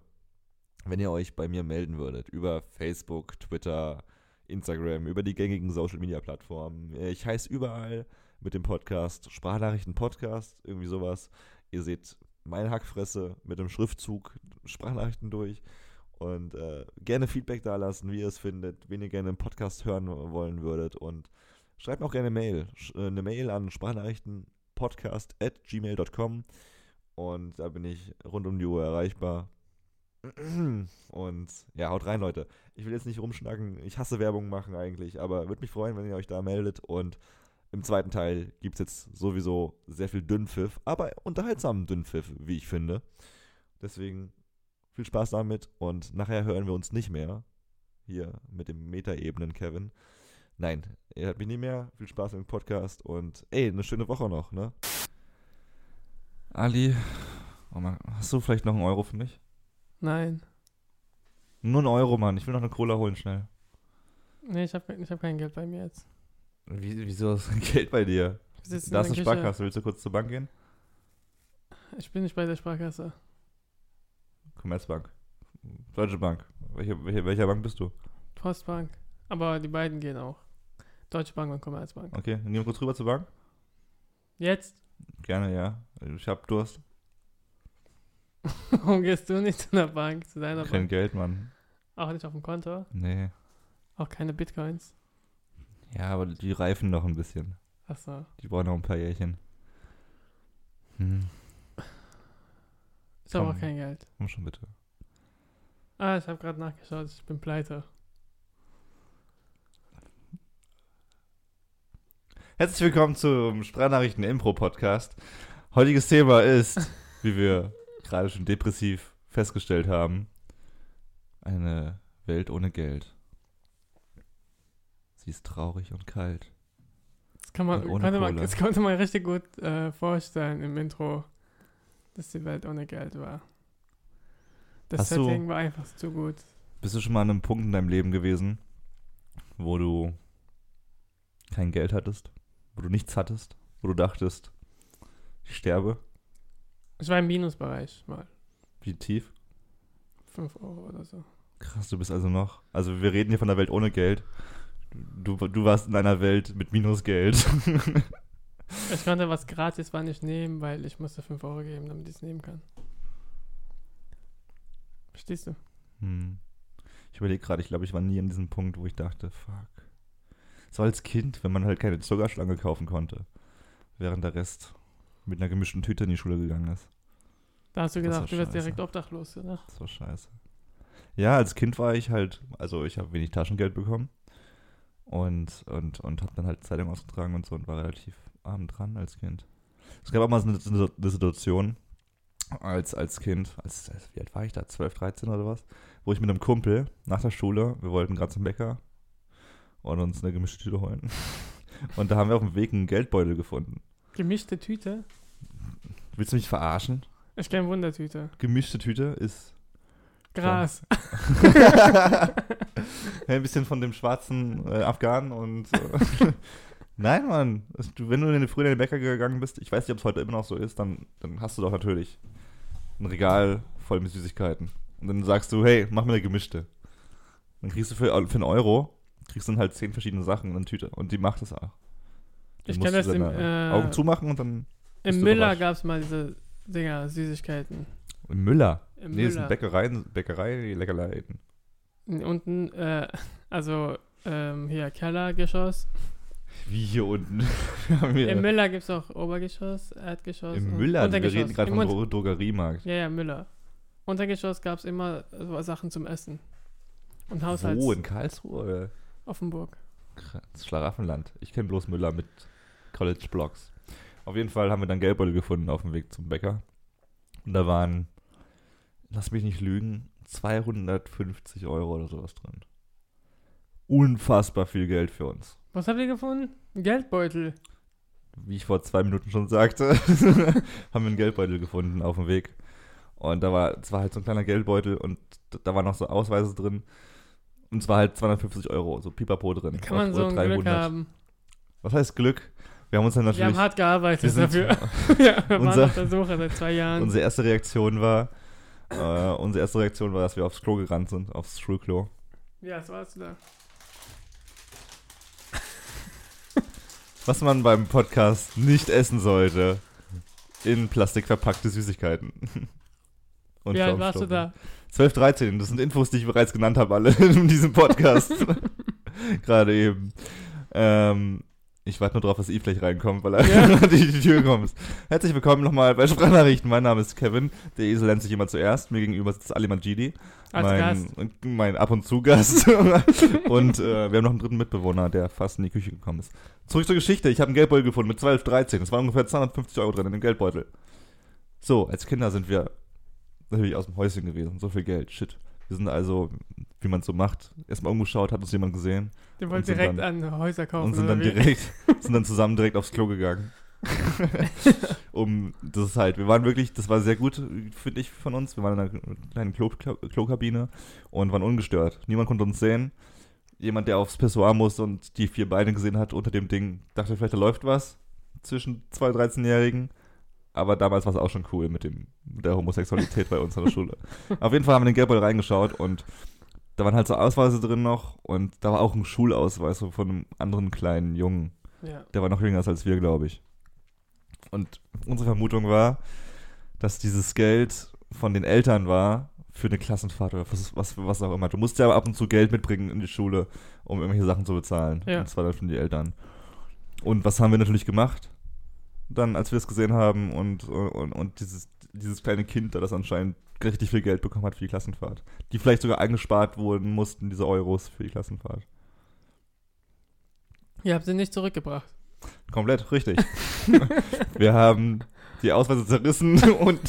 wenn ihr euch bei mir melden würdet. Über Facebook, Twitter, Instagram, über die gängigen Social Media Plattformen. Ich heiße überall mit dem Podcast Sprachnachrichten Podcast, irgendwie sowas. Ihr seht meine Hackfresse mit dem Schriftzug Sprachnachrichten durch. Und äh, gerne Feedback da lassen, wie ihr es findet, wen ihr gerne im Podcast hören wollen würdet. Und schreibt mir auch gerne Mail. Sch äh, eine Mail an sprachnachrichtenpodcast.gmail.com. Und da bin ich rund um die Uhr erreichbar. Und ja, haut rein, Leute. Ich will jetzt nicht rumschnacken. Ich hasse Werbung machen eigentlich, aber würde mich freuen, wenn ihr euch da meldet. Und im zweiten Teil gibt es jetzt sowieso sehr viel Dünnpfiff, aber unterhaltsamen Dünnpfiff, wie ich finde. Deswegen viel Spaß damit und nachher hören wir uns nicht mehr. Hier mit dem Metaebenen Kevin. Nein, ihr hört mich nie mehr. Viel Spaß mit dem Podcast und ey, eine schöne Woche noch, ne? Ali, oh Mann, hast du vielleicht noch einen Euro für mich? Nein. Nur einen Euro, Mann. Ich will noch eine Cola holen, schnell. Nee, ich habe ich hab kein Geld bei mir jetzt. Wie, wieso ist kein Geld bei dir? Da ist eine Sparkasse. Willst du kurz zur Bank gehen? Ich bin nicht bei der Sparkasse. Commerzbank. Deutsche Bank. Welche, welche, welcher Bank bist du? Postbank. Aber die beiden gehen auch. Deutsche Bank und Commerzbank. Okay, nehmen wir kurz rüber zur Bank. Jetzt? Gerne, ja. Ich hab Durst. Warum gehst du nicht zu einer Bank, zu deiner Kein Bank? Geld, Mann. Auch nicht auf dem Konto? Nee. Auch keine Bitcoins? Ja, aber die reifen noch ein bisschen. Achso. Die brauchen noch ein paar Jährchen. Hm. Ich habe auch kein Geld. Komm schon bitte. Ah, ich habe gerade nachgeschaut, ich bin pleite. Herzlich willkommen zum Sprachnachrichten Impro Podcast. Heutiges Thema ist, wie wir gerade schon depressiv festgestellt haben, eine Welt ohne Geld. Sie ist traurig und kalt. Das, kann man, Und konnte man, das konnte man richtig gut äh, vorstellen im Intro, dass die Welt ohne Geld war. Das Hast du- Setting war einfach zu gut. Bist du schon mal an einem Punkt in deinem Leben gewesen, wo du kein Geld hattest, wo du nichts hattest, wo du dachtest, ich sterbe? Ich war im Minusbereich mal. Wie tief? 5 Euro oder so. Krass, du bist also noch. Also wir reden hier von der Welt ohne Geld. Du, du warst in einer Welt mit Minusgeld. Ich konnte was gratis war nicht nehmen, weil ich musste 5 Euro geben, damit ich es nehmen kann. Verstehst du? hm. Ich überlege gerade, ich glaube, ich war nie an diesem Punkt, wo ich dachte, fuck. So als Kind, wenn man halt keine Zuckerschlange kaufen konnte, während der Rest mit einer gemischten Tüte in die Schule gegangen ist. Da hast du gedacht, du wirst direkt obdachlos, oder? Das war scheiße. Ja, als Kind war ich halt, also ich habe wenig Taschengeld bekommen und, und, und habe dann halt Zeitung ausgetragen und so und war relativ arm dran als Kind. Es gab auch mal so eine, eine eine Situation als, als Kind, als, wie alt war ich da, 12, 13 oder was, wo ich mit einem Kumpel nach der Schule, wir wollten gerade zum Bäcker und uns eine gemischte Tüte holen. Und da haben wir auf dem Weg einen Geldbeutel gefunden. Gemischte Tüte? Willst du mich verarschen? Ich kenne Wundertüte. Gemischte Tüte ist Gras. ein bisschen von dem schwarzen äh, Afghanen und. Äh, Nein, Mann. Es- Du, wenn du in den, früher in den Bäcker gegangen bist, ich weiß nicht, ob es heute immer noch so ist, dann, dann hast du doch natürlich ein Regal voll mit Süßigkeiten. Und dann sagst du, hey, mach mir eine gemischte. Dann kriegst du für, für einen Euro, kriegst du dann halt zehn verschiedene Sachen in einer Tüte. Und die macht das auch. Dann Ich du das im, äh, Augen zumachen und dann Im Müller gab es mal diese Dinger, Süßigkeiten. Im Müller. Im nee, das Müller. sind Bäckereien, Bäckerei, Leckerleien. Unten, äh, also ähm, hier Kellergeschoss. Wie hier unten. Wir Im Müller gibt es auch Obergeschoss, Erdgeschoss. Im Müller, wir Untergeschoss. reden gerade vom Dro Drogeriemarkt. Ja, ja, Müller. Untergeschoss gab es immer so Sachen zum Essen. Und Haushalts... Wo? In Karlsruhe? Oder? Offenburg. Das Schlaraffenland. Ich kenne bloß Müller mit College Blocks. Auf jeden Fall haben wir dann Geldbeutel gefunden auf dem Weg zum Bäcker. Und da waren, lass mich nicht lügen, 250 Euro oder sowas drin. Unfassbar viel Geld für uns. Was habt ihr gefunden? Ein Geldbeutel. Wie ich vor zwei Minuten schon sagte, haben wir einen Geldbeutel gefunden auf dem Weg. Und da war, es war halt so ein kleiner Geldbeutel und da waren noch so Ausweise drin. Und zwar halt 250 Euro, so pipapo drin. Kann man so ein Glück haben. Was heißt Glück? Wir haben uns dann Wir natürlich. haben hart gearbeitet wir sind- dafür. ja, wir Unser- waren auf der Suche seit zwei Jahren. Unsere erste Reaktion war, äh, unsere erste Reaktion war, dass wir aufs Klo gerannt sind, aufs Schulklo. ja, warst du da? Was man beim Podcast nicht essen sollte, in Plastik verpackte Süßigkeiten. Und Wie alt warst du da? 12, 13, das sind Infos, die ich bereits genannt habe, alle in diesem Podcast. Gerade eben. Ähm, ich warte nur drauf, dass Eve gleich reinkommt, weil er Ja. durch die Tür gekommen ist. Herzlich willkommen nochmal bei Sprachnachrichten. Mein Name ist Kevin. Der Esel nennt sich immer zuerst. Mir gegenüber sitzt Ali Majidi. Als mein, Gast. mein ab und zu Gast. und äh, wir haben noch einen dritten Mitbewohner, der fast in die Küche gekommen ist. Zurück zur Geschichte. Ich habe einen Geldbeutel gefunden mit 12, 13. Es waren ungefähr 250 Euro drin in dem Geldbeutel. So, als Kinder sind wir natürlich aus dem Häuschen gewesen. So viel Geld. Shit. Wir sind also, wie man es so macht, erstmal umgeschaut, hat uns jemand gesehen wolltest sind direkt dann- an Häuser kaufen. und sind dann direkt, sind dann zusammen direkt aufs Klo gegangen. um, das ist halt, wir waren wirklich, das war sehr gut, finde ich, von uns. Wir waren in einer kleinen Klo, Klo, Klokabine und waren ungestört. Niemand konnte uns sehen. Jemand, der aufs Pissoir musste und die vier Beine gesehen hat unter dem Ding, dachte vielleicht, da läuft was zwischen zwei 13-Jährigen. Aber damals war es auch schon cool mit, dem, mit der Homosexualität bei uns an der Schule. Auf jeden Fall haben wir den Geldbeutel reingeschaut und da waren halt so Ausweise drin noch und da war auch ein Schulausweis so von einem anderen kleinen Jungen. Ja. Der war noch jünger als wir, glaube ich. Und unsere Vermutung war, dass dieses Geld von den Eltern war für eine Klassenfahrt oder was, was, was auch immer. Du musst ja ab und zu Geld mitbringen in die Schule, um irgendwelche Sachen zu bezahlen. Ja. Und zwar dann von die Eltern. Und was haben wir natürlich gemacht? Dann, als wir es gesehen haben und, und, und dieses, dieses kleine Kind, da das anscheinend richtig viel Geld bekommen hat für die Klassenfahrt. Die vielleicht sogar eingespart wurden mussten, diese Euros für die Klassenfahrt. Ihr habt sie nicht zurückgebracht. Komplett, richtig. wir haben die Ausweise zerrissen und,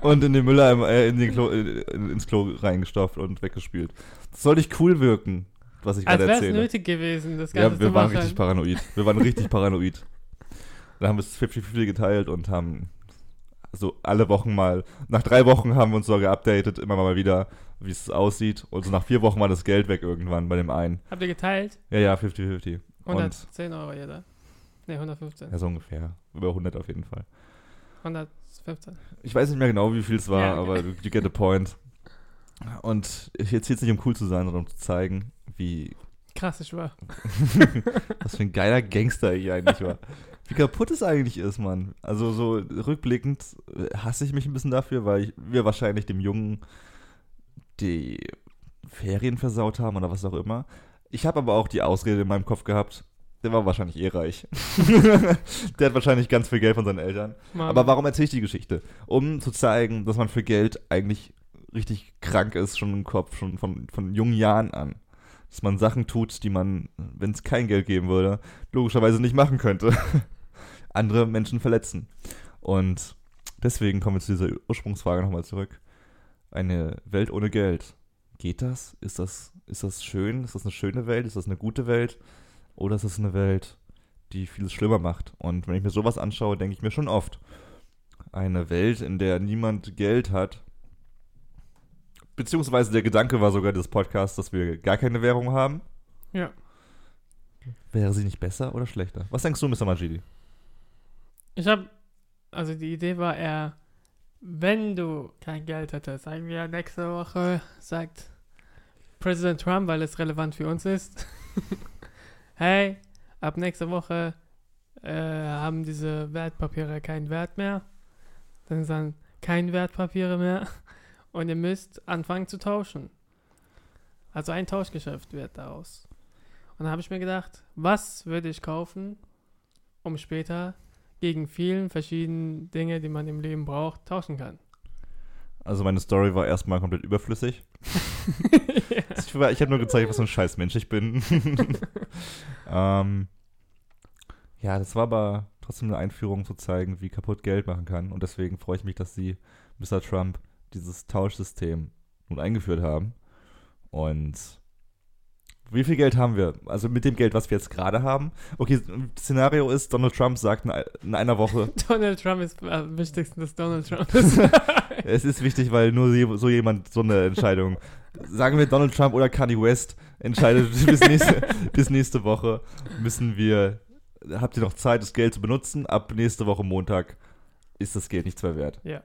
und in den Mülleimer, äh, in den Klo, äh, ins Klo reingestopft und weggespült. Das soll nicht cool wirken, was ich Als gerade wäre es erzähle. nötig gewesen, das Ganze Ja, wir waren richtig paranoid. Wir waren richtig paranoid. Dann haben wir es 50-50 geteilt und haben so alle Wochen mal, nach drei Wochen haben wir uns so geupdatet, immer mal wieder, wie es aussieht. Und so nach vier Wochen war das Geld weg irgendwann bei dem einen. Habt ihr geteilt? Ja, ja, 50-50. Und 110 Euro jeder. Ne, 115. ja, so ungefähr. Über 100 auf jeden Fall. 115. Ich weiß nicht mehr genau, wie viel es war, Ja, okay. aber you you get the point. Und jetzt geht es nicht um cool zu sein, sondern um zu zeigen, wie Krass, ich war. was für ein geiler Gangster ich eigentlich war. Wie kaputt es eigentlich ist, Mann. Also so rückblickend äh, hasse ich mich ein bisschen dafür, weil ich, wir wahrscheinlich dem Jungen die Ferien versaut haben oder was auch immer. Ich habe aber auch die Ausrede in meinem Kopf gehabt, der war wahrscheinlich eh reich. der hat wahrscheinlich ganz viel Geld von seinen Eltern. Mann. Aber warum erzähle ich die Geschichte? Um zu zeigen, dass man für Geld eigentlich richtig krank ist, schon im Kopf, schon von, von jungen Jahren an. Dass man Sachen tut, die man, wenn es kein Geld geben würde, logischerweise nicht machen könnte. Andere Menschen verletzen. Und deswegen kommen wir zu dieser Ursprungsfrage nochmal zurück. Eine Welt ohne Geld. Geht das? Ist das, ist das schön? Ist das eine schöne Welt? Ist das eine gute Welt? Oder ist das eine Welt, die vieles schlimmer macht? Und wenn ich mir sowas anschaue, denke ich mir schon oft, eine Welt, in der niemand Geld hat, beziehungsweise der Gedanke war sogar des Podcasts, dass wir gar keine Währung haben, Ja. wäre sie nicht besser oder schlechter? Was denkst du, Mr. Majidi? Ich habe, also die Idee war eher, wenn du kein Geld hättest, sagen wir nächste Woche, sagt Präsident Trump, weil es relevant für uns ist, hey, ab nächste Woche äh, haben diese Wertpapiere keinen Wert mehr, dann dann kein Wertpapiere mehr und ihr müsst anfangen zu tauschen. Also ein Tauschgeschäft wird daraus. Und dann habe ich mir gedacht, was würde ich kaufen, um später gegen vielen verschiedenen Dinge, die man im Leben braucht, tauschen kann. Also meine Story war erstmal komplett überflüssig. Ich, war- ich habe nur gezeigt, was für ein scheiß Mensch ich bin. ähm, ja, das war aber trotzdem eine Einführung zu zeigen, wie kaputt Geld machen kann. Und deswegen freue ich mich, dass sie, Mr. Trump, dieses Tauschsystem nun eingeführt haben. Und wie viel Geld haben wir? Also mit dem Geld, was wir jetzt gerade haben. Okay, Szenario ist, Donald Trump sagt in ein- in einer Woche, Donald Trump ist am wichtigsten, dass Donald Trump ist. Es ist wichtig, weil nur so jemand so eine Entscheidung. Sagen wir Donald Trump oder Kanye West entscheidet bis nächste, bis nächste Woche müssen wir, habt ihr noch Zeit, das Geld zu benutzen? Ab nächste Woche Montag ist das Geld nichts mehr wert. Ja.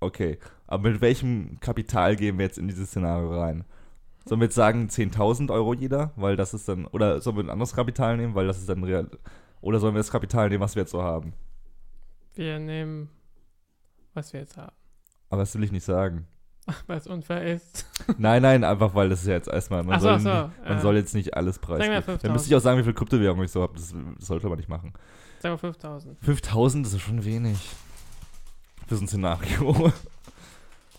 Okay, aber mit welchem Kapital gehen wir jetzt in dieses Szenario rein? Sollen wir jetzt sagen 10.000 Euro jeder, weil das ist dann, oder sollen wir ein anderes Kapital nehmen, weil das ist dann real, oder sollen wir das Kapital nehmen, was wir jetzt so haben? Wir nehmen, was wir jetzt haben. Aber das will ich nicht sagen. Weil es unfair ist. Nein, nein, einfach weil das ist ja jetzt erstmal, man, so, soll, so, nicht- man äh, soll jetzt nicht alles preisgeben. 5000. Dann müsste ich auch sagen, wie viel Kryptowährung ich so habe. Das, das sollte man nicht machen. Sagen wir 5000. 5000 ist schon wenig. Für so ein Szenario.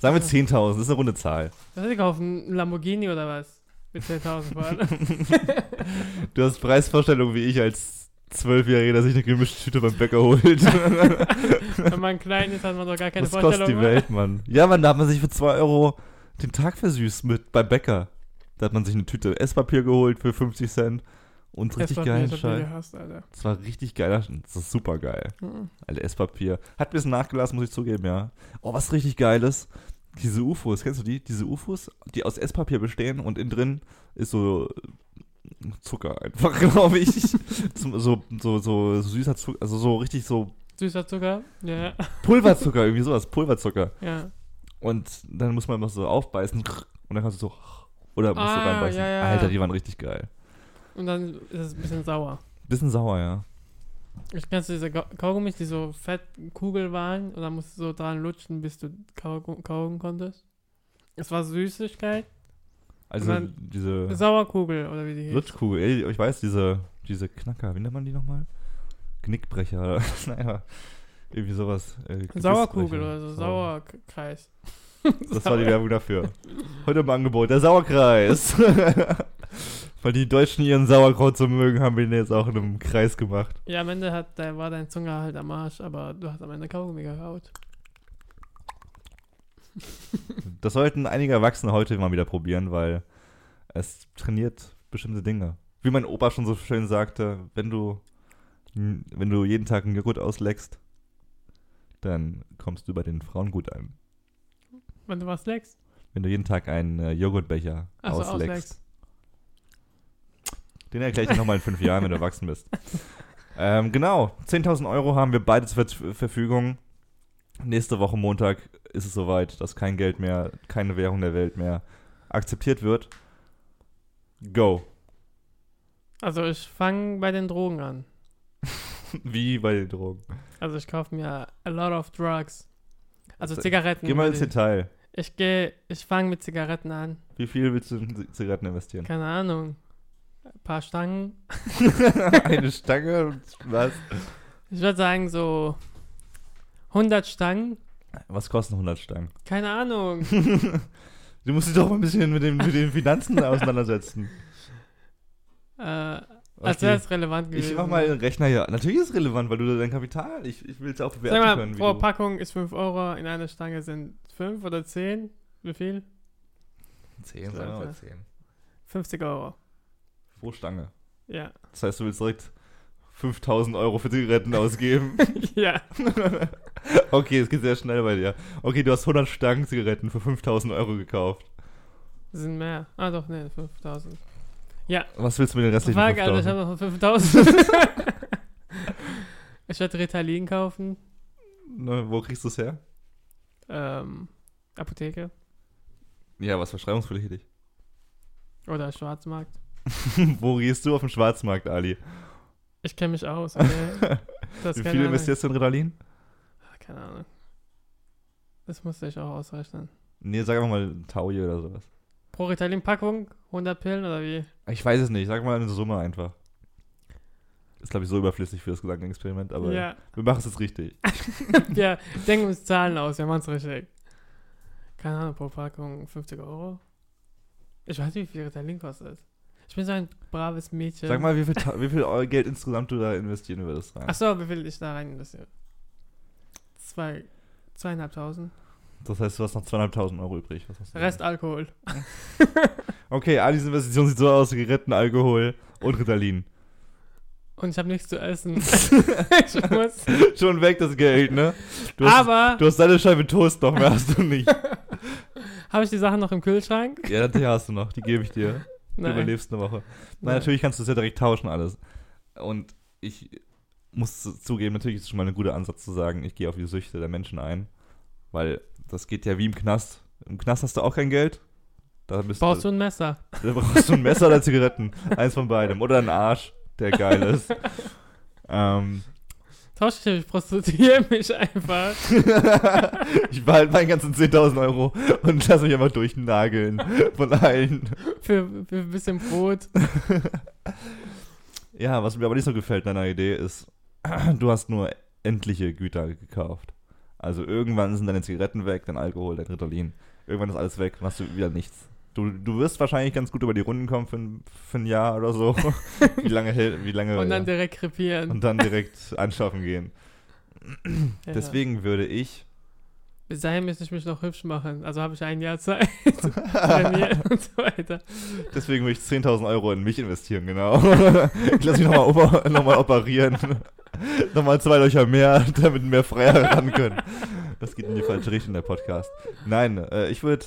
Sagen wir 10.000, das ist eine runde Zahl. Was hast du gekauft? Ein Lamborghini oder was? Mit 10.000 vor allem. Du hast Preisvorstellungen wie ich als Zwölfjähriger, der sich eine gemischte Tüte beim Bäcker holt. Wenn man klein ist, hat man doch gar keine das kostet Vorstellung die mehr. Welt, Mann. Ja, Mann, da hat man sich für 2 Euro den Tag versüßt mit beim Bäcker. Da hat man sich eine Tüte Esspapier geholt für 50 Cent und richtig geilen ich die Scheiß. Das war richtig geiler, das ist super geil. Mhm. Alter, Esspapier. Hat ein bisschen nachgelassen, muss ich zugeben, ja. Oh, was richtig geil ist. Diese UFOs, kennst du die? Diese UFOs, die aus Esspapier bestehen und innen drin ist so äh, Zucker einfach, glaube ich. so, so, so, so süßer Zucker, also so richtig so Süßer Zucker? Ja. Pulverzucker, irgendwie sowas, Pulverzucker. ja. Und dann muss man immer so aufbeißen und dann kannst du so oder musst du Ah, reinbeißen. ja, ja. Alter, die waren richtig geil. Und dann ist es ein bisschen sauer. Bisschen sauer, ja. Ich kennst du diese Kaugummis, die so fett Kugel waren und dann musst du so dran lutschen, bis du kauen konntest? Es war Süßigkeit. Also diese Sauerkugel oder wie die hieß. Lutschkugel, ey, ich weiß, diese, diese Knacker, wie nennt man die nochmal? Knickbrecher, naja, irgendwie sowas. Äh, Sauerkugel oder so, Sauer. Sauerkreis. Das war die Werbung dafür. Heute im Angebot, der Sauerkreis. Weil die Deutschen ihren Sauerkraut so mögen, haben wir ihn jetzt auch in einem Kreis gemacht. Ja, am Ende hat, da war dein Zunge halt am Arsch, aber du hast am Ende Kaugummi gekaut. Das sollten einige Erwachsene heute mal wieder probieren, weil es trainiert bestimmte Dinge. Wie mein Opa schon so schön sagte, wenn du, wenn du jeden Tag einen Joghurt ausleckst, dann kommst du bei den Frauen gut an. Wenn du was leckst. Wenn du jeden Tag einen äh, Joghurtbecher so, ausleckst. ausleckst. Den erkläre ich dir nochmal in fünf Jahren, wenn du erwachsen bist. Ähm, genau, 10.000 Euro haben wir beide zur Ver Verfügung. Nächste Woche Montag ist es soweit, dass kein Geld mehr, keine Währung der Welt mehr akzeptiert wird. Go. Also ich fange bei den Drogen an. Wie bei den Drogen. Also ich kaufe mir a lot of drugs. Also Also, Zigaretten. Geh mal ins ich- Detail. Ich gehe, ich fange mit Zigaretten an. Wie viel willst du in Zigaretten investieren? Keine Ahnung. Ein paar Stangen. Eine Stange und was? Ich würde sagen so 100 Stangen. Was kosten 100 Stangen? Keine Ahnung. Du musst dich doch mal ein bisschen mit, dem, mit den Finanzen auseinandersetzen. äh, als Okay. wäre es relevant gewesen. Ich mach mal den Rechner hier. Natürlich ist es relevant, weil du dein Kapital, ich, ich will es auch bewerten Sag mal, können. pro Packung ist 5 Euro, in einer Stange sind 5 oder 10. Wie viel? 10, sagen wir mal 10. 50 Euro. Pro Stange. Ja. Das heißt, du willst direkt 5000 Euro für Zigaretten ausgeben. ja. okay, es geht sehr schnell bei dir. Okay, du hast 100 Stangen Zigaretten für 5000 Euro gekauft. Sind mehr. Ah, doch, ne, 5000. Was willst du mit den restlichen Fuck, Alter, ich 5000? habe noch 5000. ich werde Ritalin kaufen. Ne, wo kriegst du es her? Ähm, Apotheke. Ja, was verschreibungspflichtig. Oder Schwarzmarkt. wo gehst du auf dem Schwarzmarkt, Ali? Ich kenne mich aus, okay? Wie viel investierst du in Ritalin? Ah, Keine Ahnung. Das musste ich auch ausrechnen. Nee, sag einfach mal Taui oder sowas. Pro Ritalin-Packung 100 Pillen oder wie? Ich weiß es nicht, sag mal eine Summe einfach. Ist, glaube ich, so überflüssig für das Gedankenexperiment, aber ja. wir machen es jetzt richtig. wir denken uns Zahlen aus, wir machen es richtig. Keine Ahnung, pro Packung 50 Euro. Ich weiß nicht, wie viel Ritalin kostet. Ich bin so ein braves Mädchen. Sag mal, wie viel, wie viel Geld insgesamt du da investieren würdest rein. Achso, wie viel ich da rein investiere? Zwei, zweieinhalbtausend. Das heißt, du hast noch 2.500 Euro übrig. Rest Alkohol. Okay, Alis Investition sieht so aus: Zigaretten, Alkohol und Ritalin. Und ich habe nichts zu essen. ich muss. Schon weg das Geld, ne? Du hast, Aber du hast deine Scheibe Toast noch, mehr hast du nicht. habe ich die Sachen noch im Kühlschrank? ja, die hast du noch, die gebe ich dir. Du Nein. überlebst eine Woche. Na, Nein. natürlich kannst du es ja direkt tauschen alles. Und ich muss zu- zugeben, natürlich ist es schon mal ein guter Ansatz zu sagen, ich gehe auf die Süchte der Menschen ein. Weil das geht ja wie im Knast. Im Knast hast du auch kein Geld. Da, bist Brauchst du ein Messer? da brauchst du ein Messer oder Zigaretten. Eins von beidem. Oder einen Arsch, der geil ist. ähm, Tausch ich, ich prostituiere mich einfach. ich behalte meinen ganzen 10.000 Euro und lass mich einfach durchnageln von allen. Für, für ein bisschen Brot. Ja, was mir aber nicht so gefällt an deiner Idee ist, du hast nur endliche Güter gekauft. Also irgendwann sind deine Zigaretten weg, dein Alkohol, dein Ritalin. Irgendwann ist alles weg, dann hast du wieder nichts. Du, du wirst wahrscheinlich ganz gut über die Runden kommen für ein, für ein Jahr oder so. wie lange wie lange Und dann ja. direkt krepieren. und dann direkt anschaffen gehen. Ja. Deswegen würde ich Bis dahin müsste ich mich noch hübsch machen. Also habe ich ein Jahr Zeit. und so weiter. Deswegen würde ich 10.000 Euro in mich investieren, genau. ich lasse mich nochmal noch mal operieren. nochmal zwei Löcher mehr, damit mehr Freier ran können. Das geht in die falsche Richtung, der Podcast. Nein, äh, ich würde,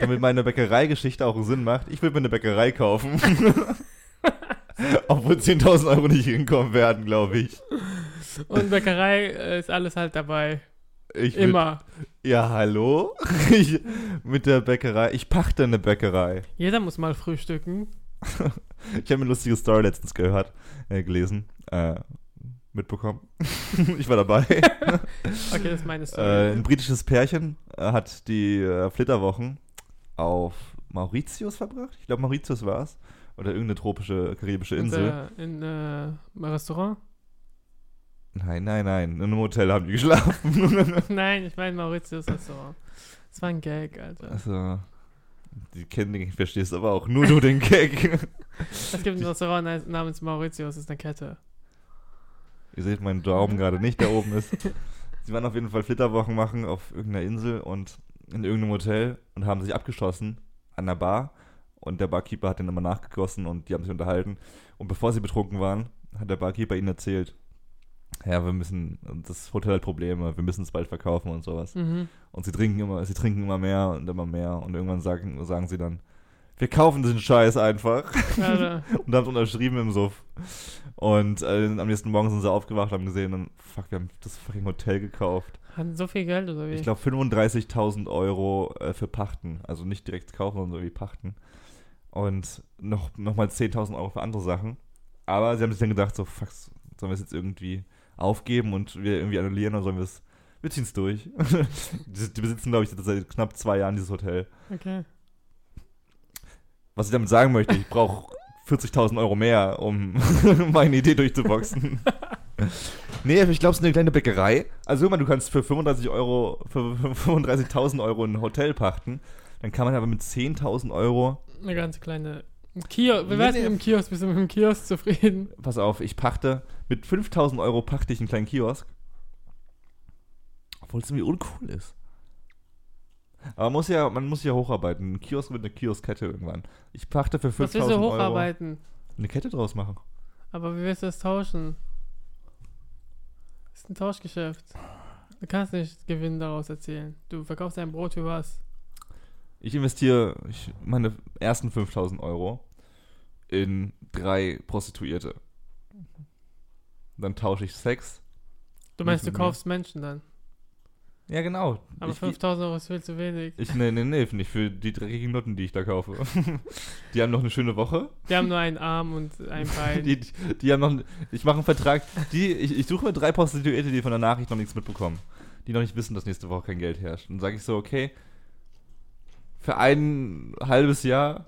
damit meine Bäckereigeschichte auch Sinn macht, ich würde mir eine Bäckerei kaufen. Obwohl 10.000 Euro nicht hinkommen werden, glaube ich. Und Bäckerei äh, ist alles halt dabei. ich Immer. Ja, hallo? Ich, mit der Bäckerei. Ich pachte eine Bäckerei. Jeder muss mal frühstücken. Ich habe eine lustige Story letztens gehört, äh, gelesen, äh, mitbekommen. ich war dabei. Okay, das ist meine äh, Story. ein britisches Pärchen äh, hat die äh, Flitterwochen auf Mauritius verbracht. Ich glaube, Mauritius war es. Oder irgendeine tropische, karibische Insel. Und, äh, in äh, Restaurant? Nein, nein, nein. In einem Hotel haben die geschlafen. Nein, ich meine Mauritius Restaurant. Das war ein Gag, Alter. also, die kennen den, ich verstehe es aber auch. Nur du den Gag. Es gibt ein Restaurant na- namens Mauritius, das ist eine Kette. Ihr seht meinen Daumen gerade nicht, der oben ist. Sie waren auf jeden Fall Flitterwochen machen auf irgendeiner Insel und in irgendeinem Hotel und haben sich abgeschossen an der Bar. Und der Barkeeper hat den immer nachgegossen und die haben sich unterhalten. Und bevor sie betrunken waren, hat der Barkeeper ihnen erzählt, ja, wir müssen, das Hotel hat Probleme, wir müssen es bald verkaufen und sowas. Mhm. Und sie trinken immer, sie trinken immer mehr und immer mehr. Und irgendwann sagen, sagen sie dann, wir kaufen den Scheiß einfach. Und haben es unterschrieben im Suff. Und äh, am nächsten Morgen sind sie aufgewacht, haben gesehen, und, fuck, wir haben das fucking Hotel gekauft. Hatten so viel Geld oder wie? Ich glaube 35.000 Euro äh, für Pachten. Also nicht direkt kaufen, sondern irgendwie Pachten. Und noch, noch mal 10.000 Euro für andere Sachen. Aber sie haben sich dann gedacht, so, fuck, sollen wir es jetzt irgendwie aufgeben und wir irgendwie annullieren oder sollen wir es, wir ziehen es durch. die, die besitzen, glaube ich, seit knapp zwei Jahren dieses Hotel. Okay. Was ich damit sagen möchte, ich brauche 40.000 Euro mehr, um meine Idee durchzuboxen. nee, ich glaube, es ist eine kleine Bäckerei. Also, mal, du kannst für 35 Euro, für 35.000 Euro ein Hotel pachten. Dann kann man aber mit 10.000 Euro, Eine ganz kleine. Kiosk. Nee, wär's nee. mit dem Kiosk? Bist du mit dem Kiosk zufrieden? pass auf, ich pachte, mit 5.000 Euro pachte ich einen kleinen Kiosk. Obwohl es irgendwie uncool ist. Aber man muss ja, man muss ja hocharbeiten. Ein Kiosk wird eine Kioskkette irgendwann. Ich pachte für 5.000 Was willst du Euro hocharbeiten? eine Kette draus machen. Aber wie willst du das tauschen? Das ist ein Tauschgeschäft. Du kannst nicht Gewinn daraus erzielen. Du verkaufst dein Brot für was? Ich investiere meine ersten 5000 Euro in drei Prostituierte. Dann tausche ich Sex. Du meinst, du kaufst Menschen dann. Ja, genau. Aber ich, 5000 Euro ist viel zu wenig. ich, nee, nee, nee, nicht für die dreckigen Nutten, die ich da kaufe. die haben noch eine schöne Woche. Wir haben nur einen Arm und ein Bein. Die, die, die haben noch, ich mache einen Vertrag. Die, ich, ich suche mir drei Prostituierte, die von der Nachricht noch nichts mitbekommen. Die noch nicht wissen, dass nächste Woche kein Geld herrscht. Und sage ich so, okay, für ein halbes Jahr.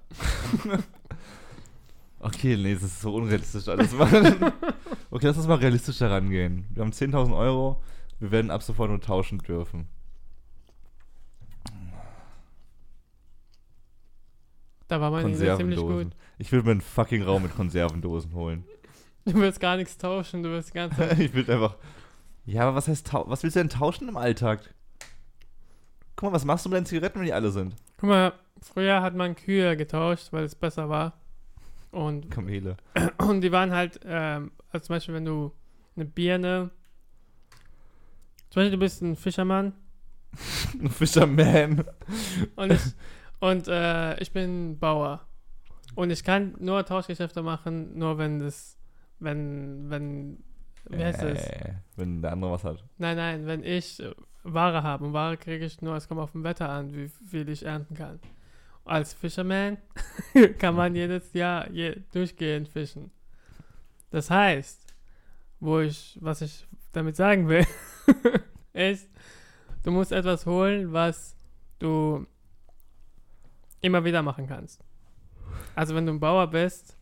okay, nee, das ist so unrealistisch alles. Okay, lass uns mal realistisch herangehen. Wir haben 10.000 Euro. Wir werden ab sofort nur tauschen dürfen. da war meine Idee ziemlich gut. Ich will mir einen fucking Raum mit Konservendosen holen. Du willst gar nichts tauschen, du willst Zeit. ich will einfach. Ja, aber was heißt Was willst du denn tauschen im Alltag? Guck mal, was machst du mit deinen Zigaretten, wenn die alle sind? Guck mal, früher hat man Kühe getauscht, weil es besser war. Und, Kamele. und die waren halt, ähm, also zum Beispiel, wenn du eine Birne. Zum Beispiel, du bist ein Fischermann Fisherman. und ich, und, äh, ich bin Bauer. Und ich kann nur Tauschgeschäfte machen, nur wenn das, wenn, wenn, wie heißt das? Äh, wenn der andere was hat. Nein, nein, wenn ich Ware habe und Ware kriege ich nur, es kommt auf dem Wetter an, wie viel ich ernten kann. Als Fisherman kann man jedes Jahr je, durchgehend fischen. Das heißt, wo ich, was ich damit sagen will, ist, du musst etwas holen, was du immer wieder machen kannst. Also wenn du ein Bauer bist,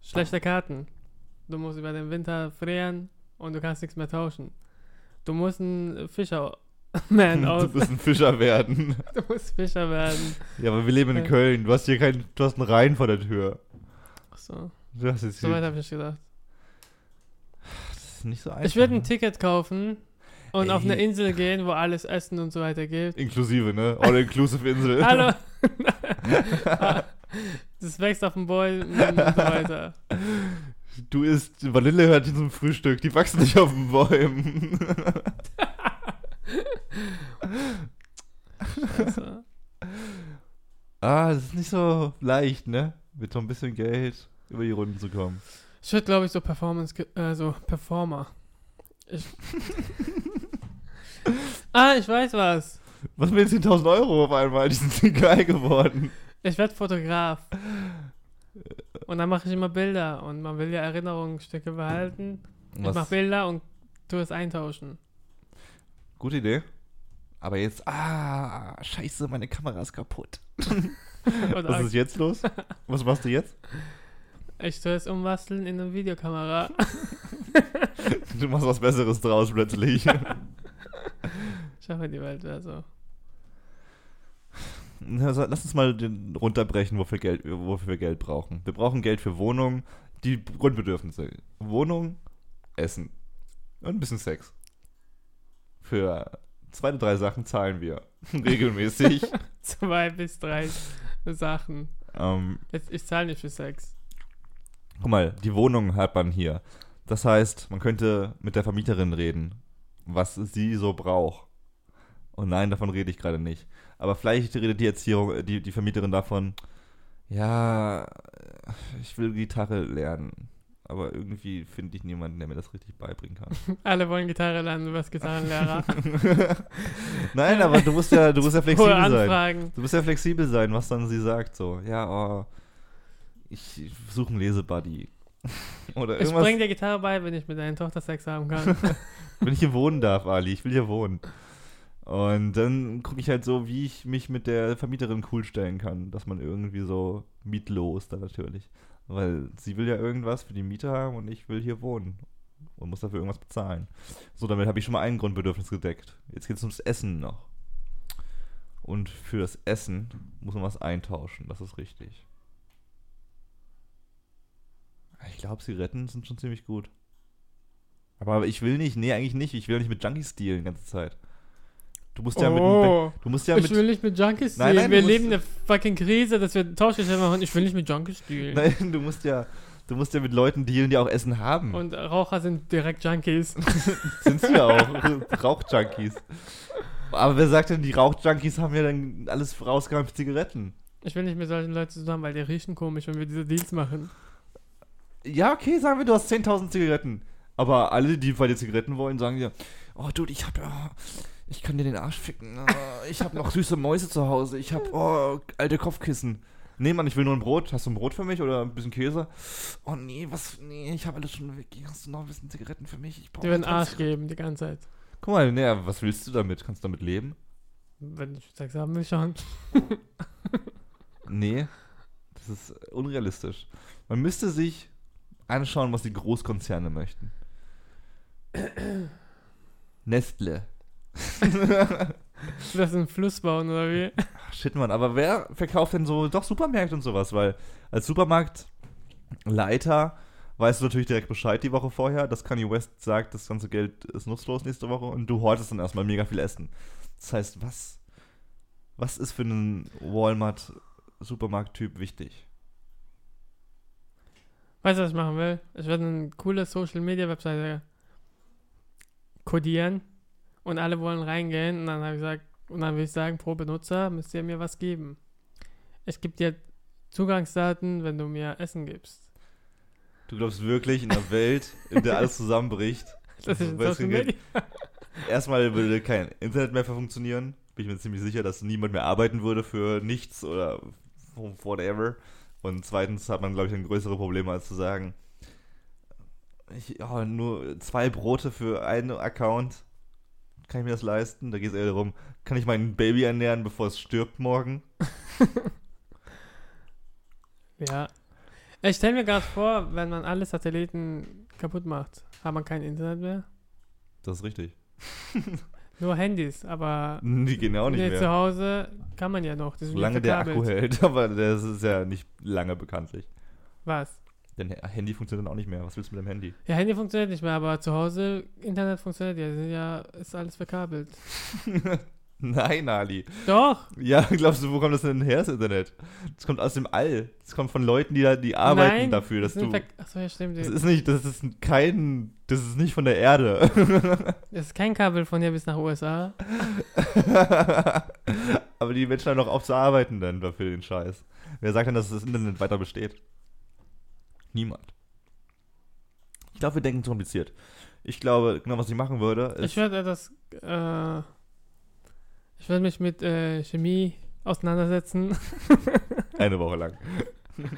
schlechte Karten. Du musst über den Winter frieren und du kannst nichts mehr tauschen. Du musst ein Fischerman aus. Du musst ein Fischer werden. Du musst Fischer werden. Ja, aber wir leben in Ja. Köln. Du hast hier keinen, du hast einen Rhein vor der Tür. Achso, Du hast jetzt so weit habe ich gedacht. das ist nicht so einfach. Ich würde ein ne? Ticket kaufen und auf Ey. eine Insel gehen, wo alles Essen und so weiter gibt. Inklusive, ne? All-inclusive Insel. Hallo! das wächst auf dem Bäumen und so weiter. Du isst Vanillehörnchen zum Frühstück. Die wachsen nicht auf den Bäumen. Also, ah, das ist nicht so leicht, ne? Mit so ein bisschen Geld über die Runden zu kommen. ich würde, glaube ich, so Performance, ge- äh, Performer. Ich ah, ich weiß was. Was mit 10.000 Euro auf einmal? Die sind geil geworden. Ich werde Fotograf. Und dann mache ich immer Bilder. Und man will ja Erinnerungsstücke behalten. Ich mache Was? Bilder und tue es eintauschen. Gute Idee. Aber jetzt, ah, scheiße, meine Kamera ist kaputt. Was ist jetzt los? Was machst du jetzt? ich tue es umbasteln in eine Videokamera. Du machst was Besseres draus plötzlich. Ich hoffe, die Welt wäre so. Also, Lass uns mal den runterbrechen, wofür, Geld, wofür wir Geld brauchen. Wir brauchen Geld für Wohnung, die Grundbedürfnisse. Wohnung, Essen und ein bisschen Sex. Für zwei, drei Sachen zahlen wir regelmäßig. Zwei bis drei Sachen. ähm, Jetzt, ich zahle nicht für Sex. guck mal, die Wohnung hat man hier. Das heißt, man könnte mit der Vermieterin reden, was sie so braucht. Und nein, davon rede ich gerade nicht. Aber vielleicht redet die Erziehung, die, die Vermieterin davon, ja, ich will Gitarre lernen. Aber irgendwie finde ich niemanden, der mir das richtig beibringen kann. Alle wollen Gitarre lernen, du wirst Gitarrenlehrer. Nein, aber du musst ja, du musst ja flexibel sein. Du musst ja flexibel sein, was dann sie sagt. So, ja, oh, ich suche einen Lesebuddy. Oder Ich irgendwas. bring dir Gitarre bei, wenn ich mit deiner Tochter Sex haben kann. wenn ich hier wohnen darf, Ali. Ich will hier wohnen. Und dann gucke ich halt so, wie ich mich mit der Vermieterin cool stellen kann, dass man irgendwie so mietlos dann natürlich. Weil sie will ja irgendwas für die Miete haben und ich will hier wohnen und muss dafür irgendwas bezahlen. So, damit habe ich schon mal ein Grundbedürfnis gedeckt. Jetzt geht es ums Essen noch. Und für das Essen muss man was eintauschen, das ist richtig. Ich glaube, Zigaretten sind schon ziemlich gut. Aber ich will nicht, nee, eigentlich nicht. Ich will nicht mit Junkies dealen die ganze Zeit. Du musst ja mit, oh, du musst ja ich mit, will nicht mit Junkies Nein, dealen. nein, Wir du leben musst- eine fucking Krise, dass wir Tauschgeschäfte machen. Ich will nicht mit Junkies dealen. nein, du musst ja, du musst ja mit Leuten dealen, die auch Essen haben. Und Raucher sind direkt Junkies. sind sie ja auch, Rauchjunkies. Aber wer sagt denn, die Rauchjunkies haben ja dann alles rausgeräumt für Zigaretten? Ich will nicht mit solchen Leuten zusammen, weil die riechen komisch, wenn wir diese Deals machen. Ja, okay, sagen wir, du hast 10.000 Zigaretten. Aber alle, die bei dir Zigaretten wollen, sagen dir, oh, Dude, ich hab ja, ich kann dir den Arsch ficken. Oh, ich hab noch süße Mäuse zu Hause. Ich hab, oh, alte Kopfkissen. Nee, Mann, ich will nur ein Brot. Hast du ein Brot für mich oder ein bisschen Käse? Oh, nee, was, nee, ich hab alles schon weg. Hast du noch ein bisschen Zigaretten für mich? Ich brauch Die werden Arsch geben die ganze Zeit. Guck mal, nee, was willst du damit? Kannst du damit leben? Wenn ich Sex haben will, schon. Nee, das ist unrealistisch. Man müsste sich anschauen, was die Großkonzerne möchten. Nestle. Das ist ein Fluss bauen, oder wie? Ach, Shit, Mann, aber wer verkauft denn so doch Supermärkte und sowas? Weil als Supermarktleiter weißt du natürlich direkt Bescheid die Woche vorher, dass Kanye West sagt, das ganze Geld ist nutzlos nächste Woche und du hortest dann erstmal mega viel Essen. Das heißt, was, was ist für einen Walmart-Supermarkt-Typ wichtig? Weißt du, was ich machen will? Ich werde eine coole Social-Media-Webseite codieren und alle wollen reingehen und dann habe ich gesagt, und dann will ich sagen, pro Benutzer müsst ihr mir was geben. Ich gebe dir Zugangsdaten, wenn du mir Essen gibst. Du glaubst wirklich in einer Welt, in der alles zusammenbricht? Das ist Social Media. Erstmal würde kein Internet mehr funktionieren. Bin ich mir ziemlich sicher, dass niemand mehr arbeiten würde für nichts oder whatever. Und zweitens hat man, glaube ich, ein größere Problem, als zu sagen, ich, ja, nur zwei Brote für einen Account. Kann ich mir das leisten? Da geht es eher darum, kann ich mein Baby ernähren, bevor es stirbt morgen? Ja. Ich stelle mir gerade vor, wenn man alle Satelliten kaputt macht, hat man kein Internet mehr. Das ist richtig. Nur Handys, aber Die gehen ja auch nicht nee, zu mehr. Hause kann man ja noch. Solange der. Akku hält, aber das ist ja nicht lange bekanntlich. Was? Dein Handy funktioniert dann auch nicht mehr. Was willst du mit dem Handy? Ja, Handy funktioniert nicht mehr, aber zu Hause Internet funktioniert ja. Ist alles verkabelt. Nein, Ali. Doch. Ja, glaubst du, wo kommt das denn her, das Internet? Das kommt aus dem All. Das kommt von Leuten, die da, die arbeiten Nein, dafür, dass das du. Achso, ja, stimmt. Das Das ist nicht, das ist kein, das ist nicht von der Erde. ist kein Kabel von hier bis nach USA. Aber die Menschen haben doch auf zu arbeiten dann dafür den Scheiß. Wer sagt denn, dass das Internet weiter besteht? Niemand. Ich glaube, wir denken zu kompliziert. Ich glaube, genau was ich machen würde, ist. Ich würde das, äh, ich würde mich mit äh, Chemie auseinandersetzen eine Woche lang.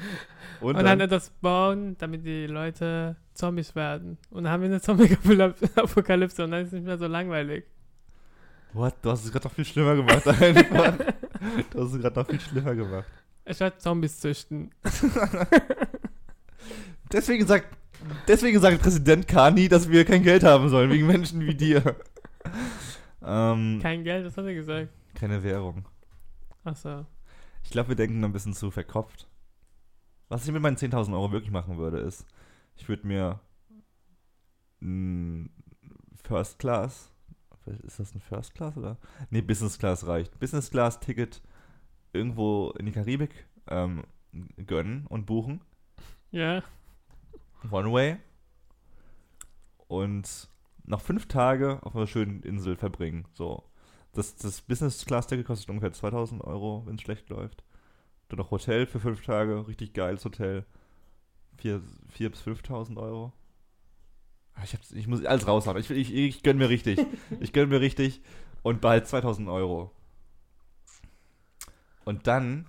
Und, und dann etwas bauen, damit die Leute Zombies werden. Und dann haben wir eine Zombie-Apokalypse und dann ist es nicht mehr so langweilig. What? Du hast es gerade noch viel schlimmer gemacht, einfach. du hast es gerade noch viel schlimmer gemacht. Ich werde Zombies züchten. Deswegen sagt, deswegen sagt Präsident Kani, dass wir kein Geld haben sollen, wegen Menschen wie dir. Ähm, Kein Geld, was hat er gesagt? keine Währung. Achso. Ich glaube, wir denken ein bisschen zu verkopft. Was ich mit meinen 10.000 Euro wirklich machen würde, ist, ich würde mir ein First Class, ist das ein First Class oder? Nee, Business Class reicht. Business Class Ticket irgendwo in die Karibik ähm, gönnen und buchen. Ja. One Way. Und noch fünf Tage auf einer schönen Insel verbringen. So. Das, das Business Class Ticket kostet ungefähr 2000 Euro, wenn es schlecht läuft. Dann noch Hotel für fünf Tage, richtig geiles Hotel. 4 bis 5000 Euro. Ah, Ich, ich muss alles raushauen. Ich, ich, ich gönn mir richtig. Ich gönn mir richtig und bald 2000 Euro. Und dann,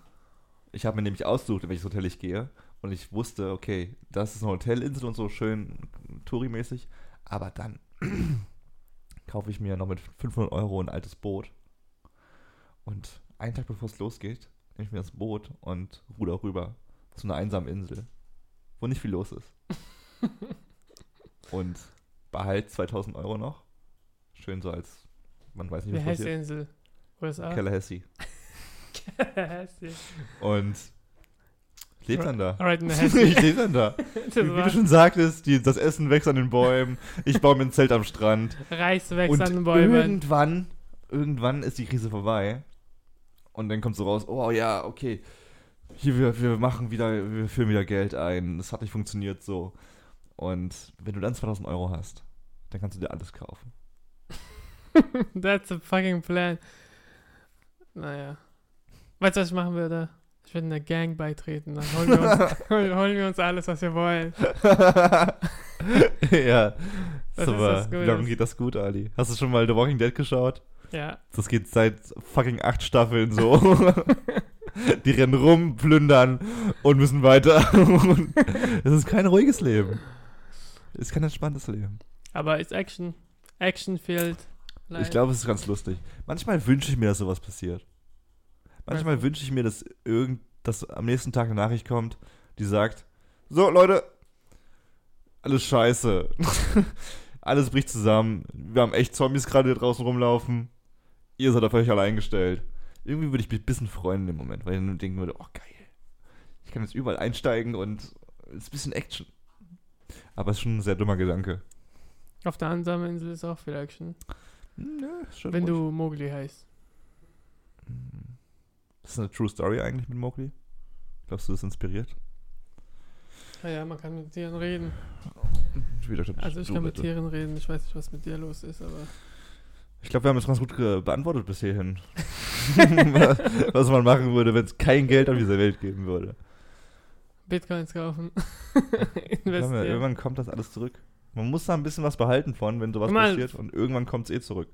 ich habe mir nämlich ausgesucht, in welches Hotel ich gehe. Und ich wusste, okay, das ist eine Hotelinsel und so schön Touri-mäßig. Aber dann kaufe ich mir noch mit 500 Euro ein altes Boot. Und einen Tag bevor es losgeht, nehme ich mir das Boot und ruder rüber zu einer einsamen Insel, wo nicht viel los ist. und behalte 2000 Euro noch. Schön so als, man weiß nicht, Wie was heißt die. Insel? USA? Tallahassee. Tallahassee. Und ich lebe dann da. Alright, in ich Tallahassee. lebe dann da. Wie, wie du schon sagtest, die, das Essen wächst an den Bäumen. Ich baue mir ein Zelt am Strand. Reis wächst Und an den Bäumen. irgendwann, irgendwann ist die Krise vorbei. Und dann kommt so raus, oh ja, okay. Hier, wir, wir machen wieder, wir führen wieder Geld ein. Das hat nicht funktioniert so. Und wenn du dann 2000 Euro hast, dann kannst du dir alles kaufen. That's a fucking plan. Naja. Weißt du, was ich machen würde? Würde einer Gang beitreten. Dann holen wir, uns, holen, wir uns alles, was wir wollen. ja. Das aber Gutes. geht das gut, Ali? Hast du schon mal The Walking Dead geschaut? Ja. Das geht seit fucking acht Staffeln so. Die rennen rum, plündern und müssen weiter. Es ist kein ruhiges Leben. Es ist kein entspanntes Leben. Aber ist Action. Action fehlt. Ich glaube, es ist ganz lustig. Manchmal wünsche ich mir, dass sowas passiert. Manchmal wünsche ich mir, dass irgend, dass am nächsten Tag eine Nachricht kommt, die sagt: So, Leute, alles scheiße. alles bricht zusammen. Wir haben echt Zombies gerade hier draußen rumlaufen. Ihr seid auf euch allein gestellt. Irgendwie würde ich mich ein bisschen freuen in dem Moment, weil ich dann denken würde: Oh, geil. Ich kann jetzt überall einsteigen und es ist ein bisschen Action. Aber es ist schon ein sehr dummer Gedanke. Auf der einsamen Insel ist auch viel Action. Hm, ja, Wenn ruhig. du Mowgli heißt. Ist das eine True Story eigentlich mit Mowgli? Glaubst du, das ist inspiriert? Ja, ja, man kann mit Tieren reden. Also ich kann mit. Tieren reden. Ich weiß nicht, was mit dir los ist, aber. Ich glaube, wir haben es ganz gut beantwortet bis hierhin. was man machen würde, wenn es kein Geld auf dieser Welt geben würde. Bitcoins kaufen. Irgendwann, Investieren. irgendwann kommt das alles zurück. Man muss da ein bisschen was behalten von, wenn sowas mal, passiert und irgendwann kommt es eh zurück.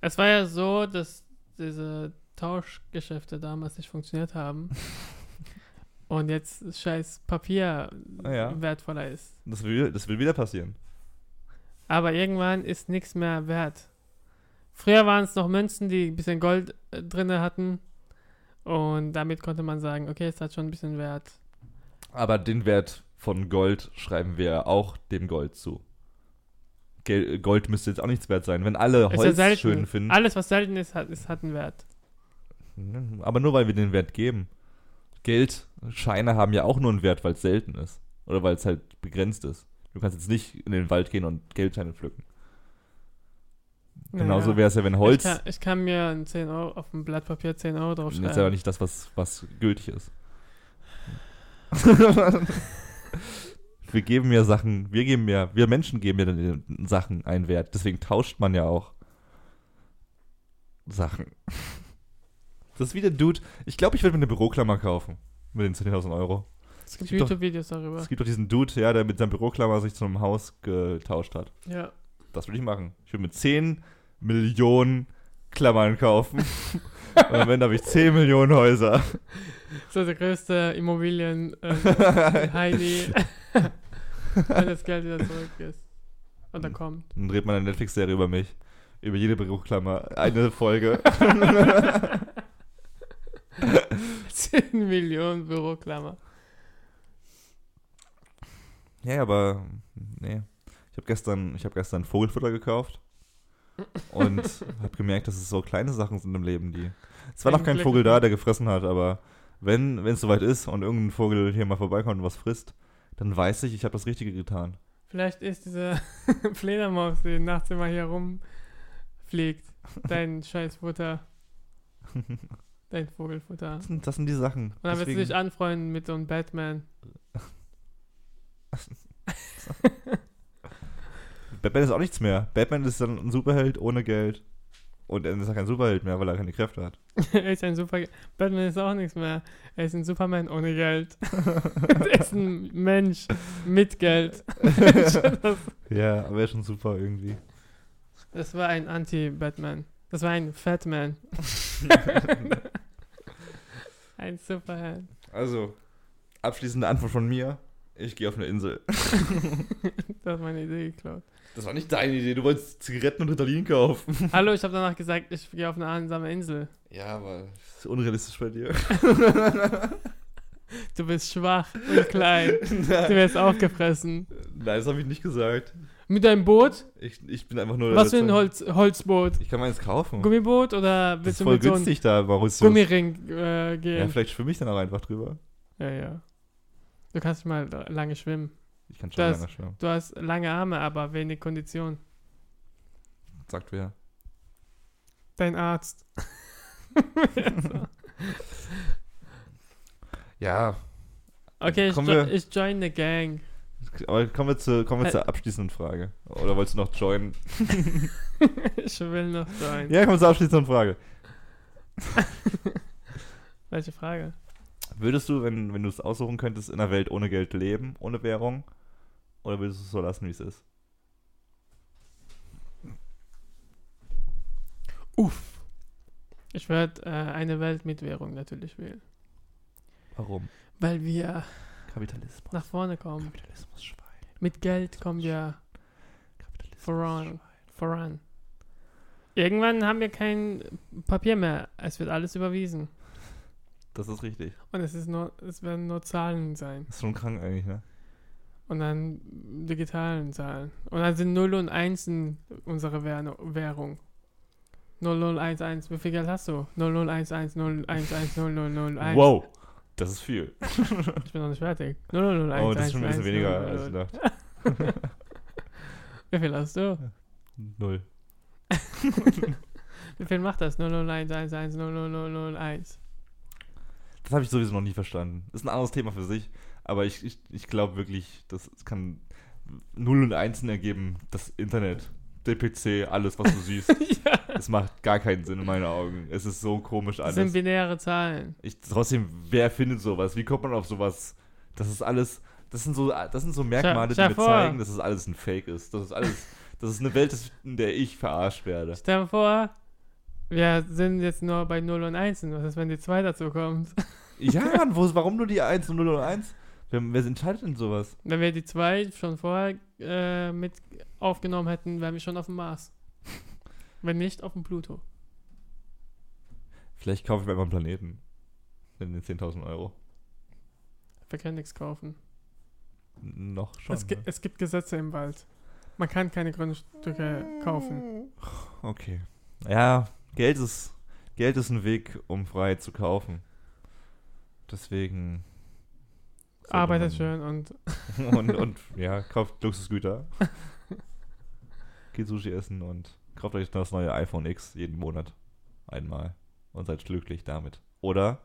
Es war ja so, dass diese Tauschgeschäfte damals nicht funktioniert haben. Und jetzt scheiß Papier Ah ja. wertvoller ist. Das will, das will wieder passieren. Aber irgendwann ist nichts mehr wert. Früher waren es noch Münzen, die ein bisschen Gold äh, drin hatten. Und damit konnte man sagen, okay, es hat schon ein bisschen Wert. Aber den Wert von Gold schreiben wir auch dem Gold zu. Gold müsste jetzt auch nichts wert sein. Wenn alle ja Holz selten. schön finden, Alles, was selten ist, hat, ist, hat einen Wert. Aber nur weil wir den Wert geben. Geld, Scheine haben ja auch nur einen Wert, weil es selten ist. Oder weil es halt begrenzt ist. Du kannst jetzt nicht in den Wald gehen und Geldscheine pflücken. Genauso wäre es ja, wenn Holz. Ich kann, ich kann mir ein 10 Euro auf dem Blatt Papier 10 Euro Das ist aber draufschreiben. nicht das, was, was gültig ist. wir geben ja Sachen, wir geben ja, wir Menschen geben ja den Sachen einen Wert. Deswegen tauscht man ja auch Sachen. Das ist wie der Dude. Ich glaube, ich würde mir eine Büroklammer kaufen. Mit den 10.000 Euro. Es gibt gibt YouTube-Videos darüber. Es gibt doch diesen Dude, ja, der mit seinem Büroklammer sich zu einem Haus getauscht hat. Ja. Das würde ich machen. Ich würde mir 10 Millionen Klammern kaufen. Und am Ende habe ich 10 Millionen Häuser. So der größte Immobilien äh, Heini, wenn das Geld wieder zurück ist. Und dann kommt. Dann dreht man eine Netflix-Serie über mich. Über jede Büroklammer. Eine Folge. 10 Millionen Büroklammer. ja, aber nee. Ich habe gestern, ich hab gestern Vogelfutter gekauft. Und habe gemerkt, dass es so kleine Sachen sind im Leben, die. Es war noch kein Vogel da, der gefressen hat, aber wenn es soweit ist und irgendein Vogel hier mal vorbeikommt und was frisst, dann weiß ich, ich habe das Richtige getan. Vielleicht ist diese Fledermaus, die nachts immer hier rumfliegt, dein Scheißfutter. Dein Vogelfutter. Das sind, das sind die Sachen. Und dann willst du dich anfreunden mit so einem Batman. Batman ist auch nichts mehr. Batman ist dann ein Superheld ohne Geld. Und er ist ja kein Superheld mehr, weil er keine Kräfte hat. er ist ein Super. Batman ist auch nichts mehr. Er ist ein Superman ohne Geld. er ist ein Mensch mit Geld. Ja, aber er ist schon super irgendwie. das war ein Anti-Batman. Das war ein Fatman. ein Superheld. Also, abschließende Antwort von mir. Ich gehe auf eine Insel. Das hat meine Idee geklaut. Das war nicht deine Idee. Du wolltest Zigaretten und Ritalin kaufen. Hallo, ich habe danach gesagt, ich gehe auf eine einsame Insel. Ja, aber das ist unrealistisch bei dir. Du bist schwach und klein. Du wirst aufgefressen. Nein, das habe ich nicht gesagt. Mit deinem Boot? Ich, ich bin einfach nur. Was für ein. Holz, Holzboot? Ich kann meins kaufen. Gummiboot oder das willst ist du voll mit so günstig da, Mauritius. Gummiring äh, Ja, gehen? vielleicht schwimme ich dann auch einfach drüber. Ja, ja. Du kannst mal lange schwimmen. Ich kann schon Das- lange schwimmen. Du hast lange Arme, aber wenig Kondition. Sagt wer. Dein Arzt. Ja, Okay, ich, jo ich join the gang. Aber kommen wir, zu, kommen wir Äh. zur abschließenden Frage. Oder wolltest du noch joinen? ich will noch join. Ja, kommen wir zur abschließenden Frage. Welche Frage? Würdest du, wenn, wenn du es aussuchen könntest, in einer Welt ohne Geld leben, ohne Währung? Oder würdest du es so lassen, wie es ist? Ich werde äh, eine Welt mit Währung natürlich wählen. Warum? Weil wir Kapitalismus. nach vorne kommen. Kapitalismus, Schwein. Mit Geld kommen wir Kapitalismus. voran. voran. Irgendwann haben wir kein Papier mehr. Es wird alles überwiesen. Das ist richtig. Und es, ist nur, es werden nur Zahlen sein. Das ist schon krank eigentlich, ne? Und dann digitalen Zahlen. Und dann sind 0 und 1 unsere Währ- Währung. 0011. Wie viel Geld hast du? 0011, 011, 0001. Wow, das ist viel. Ich bin noch nicht fertig. 0011. Oh, das ist schon ein bisschen weniger als ich dachte. Wie viel hast du? Null. Wie viel macht das? 001, 11, 00001. Das habe ich sowieso noch nie verstanden. Das ist ein anderes Thema für sich. Aber ich, ich, ich glaube wirklich, das kann Null und Einsen ergeben. Das Internet, der PC, alles, was du siehst. ja. Es macht gar keinen Sinn in meinen Augen. Es ist so komisch Das sind alles. binäre Zahlen. Ich, trotzdem, wer findet sowas? Wie kommt man auf sowas? Das ist alles, das sind so, das sind so Merkmale, stell die mir vor. zeigen, dass es alles ein Fake ist. Das ist alles, das ist eine Welt, in der ich verarscht werde. Stell dir vor, wir sind jetzt nur bei 0 und 1. Was ist, wenn die 2 dazu kommt? Ja, Mann, wo, warum nur die 1 und 0 und 1? Wer, wer entscheidet denn sowas? Wenn wir die 2 schon vorher äh, mit aufgenommen hätten, wären wir schon auf dem Mars. Wenn nicht, auf dem Pluto. Vielleicht kaufe ich mir einfach einen Planeten. In den 10.000 Euro. Wir können nichts kaufen. Noch schon. Es, ne? es gibt Gesetze im Wald. Man kann keine Grundstücke kaufen. Okay. Ja, Geld ist, Geld ist ein Weg, um Freiheit zu kaufen. Deswegen. Arbeitet man- schön und und, und ja, kauft Luxusgüter. Geht Sushi essen und kauft euch das neue iPhone X jeden Monat einmal und seid glücklich damit. Oder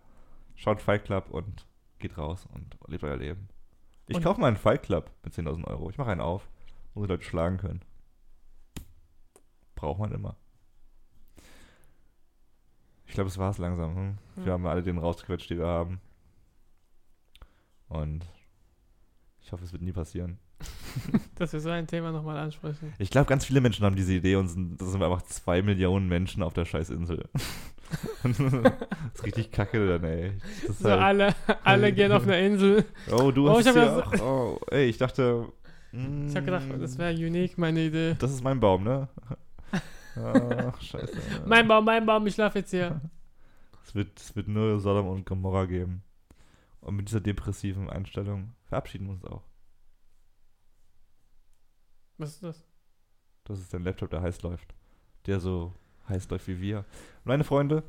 schaut Fight Club und geht raus und lebt euer Leben. Ich Und- kaufe mal einen Fight Club mit 10.000 Euro. Ich mache einen auf, wo die Leute schlagen können. Braucht man immer. Ich glaube, es war es langsam. Hm? Wir Ja. haben alle den rausgequetscht, die wir haben. Und ich hoffe, es wird nie passieren. dass wir so ein Thema nochmal ansprechen. Ich glaube, ganz viele Menschen haben diese Idee und sind, das sind einfach zwei Millionen Menschen auf der Scheißinsel. das ist richtig kacke dann, ey. So halt, alle, alle gehen auf eine Insel. oh, du Oh, hast ich ja das- auch. Oh, ey, ich dachte. mm, Ich habe gedacht, das wäre unique, meine Idee. Das ist mein Baum, ne? Ach, scheiße. Mein Baum, mein Baum, ich schlafe jetzt hier. Es wird, es wird nur Sodom und Gomorra geben. Und mit dieser depressiven Einstellung verabschieden wir uns auch. Was ist das? Das ist ein Laptop, der heiß läuft. Der so heiß läuft wie wir. Meine Freunde,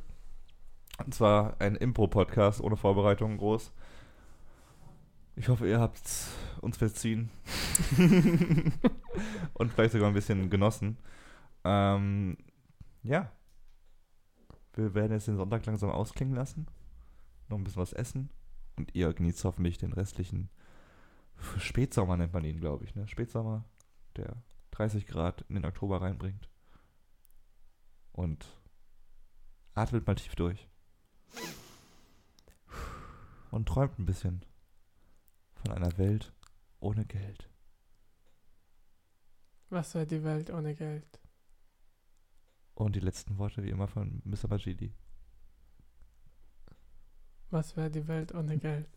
und zwar ein Impro-Podcast ohne Vorbereitung groß. Ich hoffe, ihr habt uns verziehen. und vielleicht sogar ein bisschen genossen. Ähm, ja. Wir werden jetzt den Sonntag langsam ausklingen lassen. Noch ein bisschen was essen. Und ihr genießt hoffentlich den restlichen Spätsommer, nennt man ihn, glaube ich. Ne? Spätsommer, der 30 Grad in den Oktober reinbringt. Und atmet mal tief durch. Und träumt ein bisschen von einer Welt ohne Geld. Was wäre die Welt ohne Geld? Und die letzten Worte wie immer von Mr. Majidi. Was wäre die Welt ohne Geld?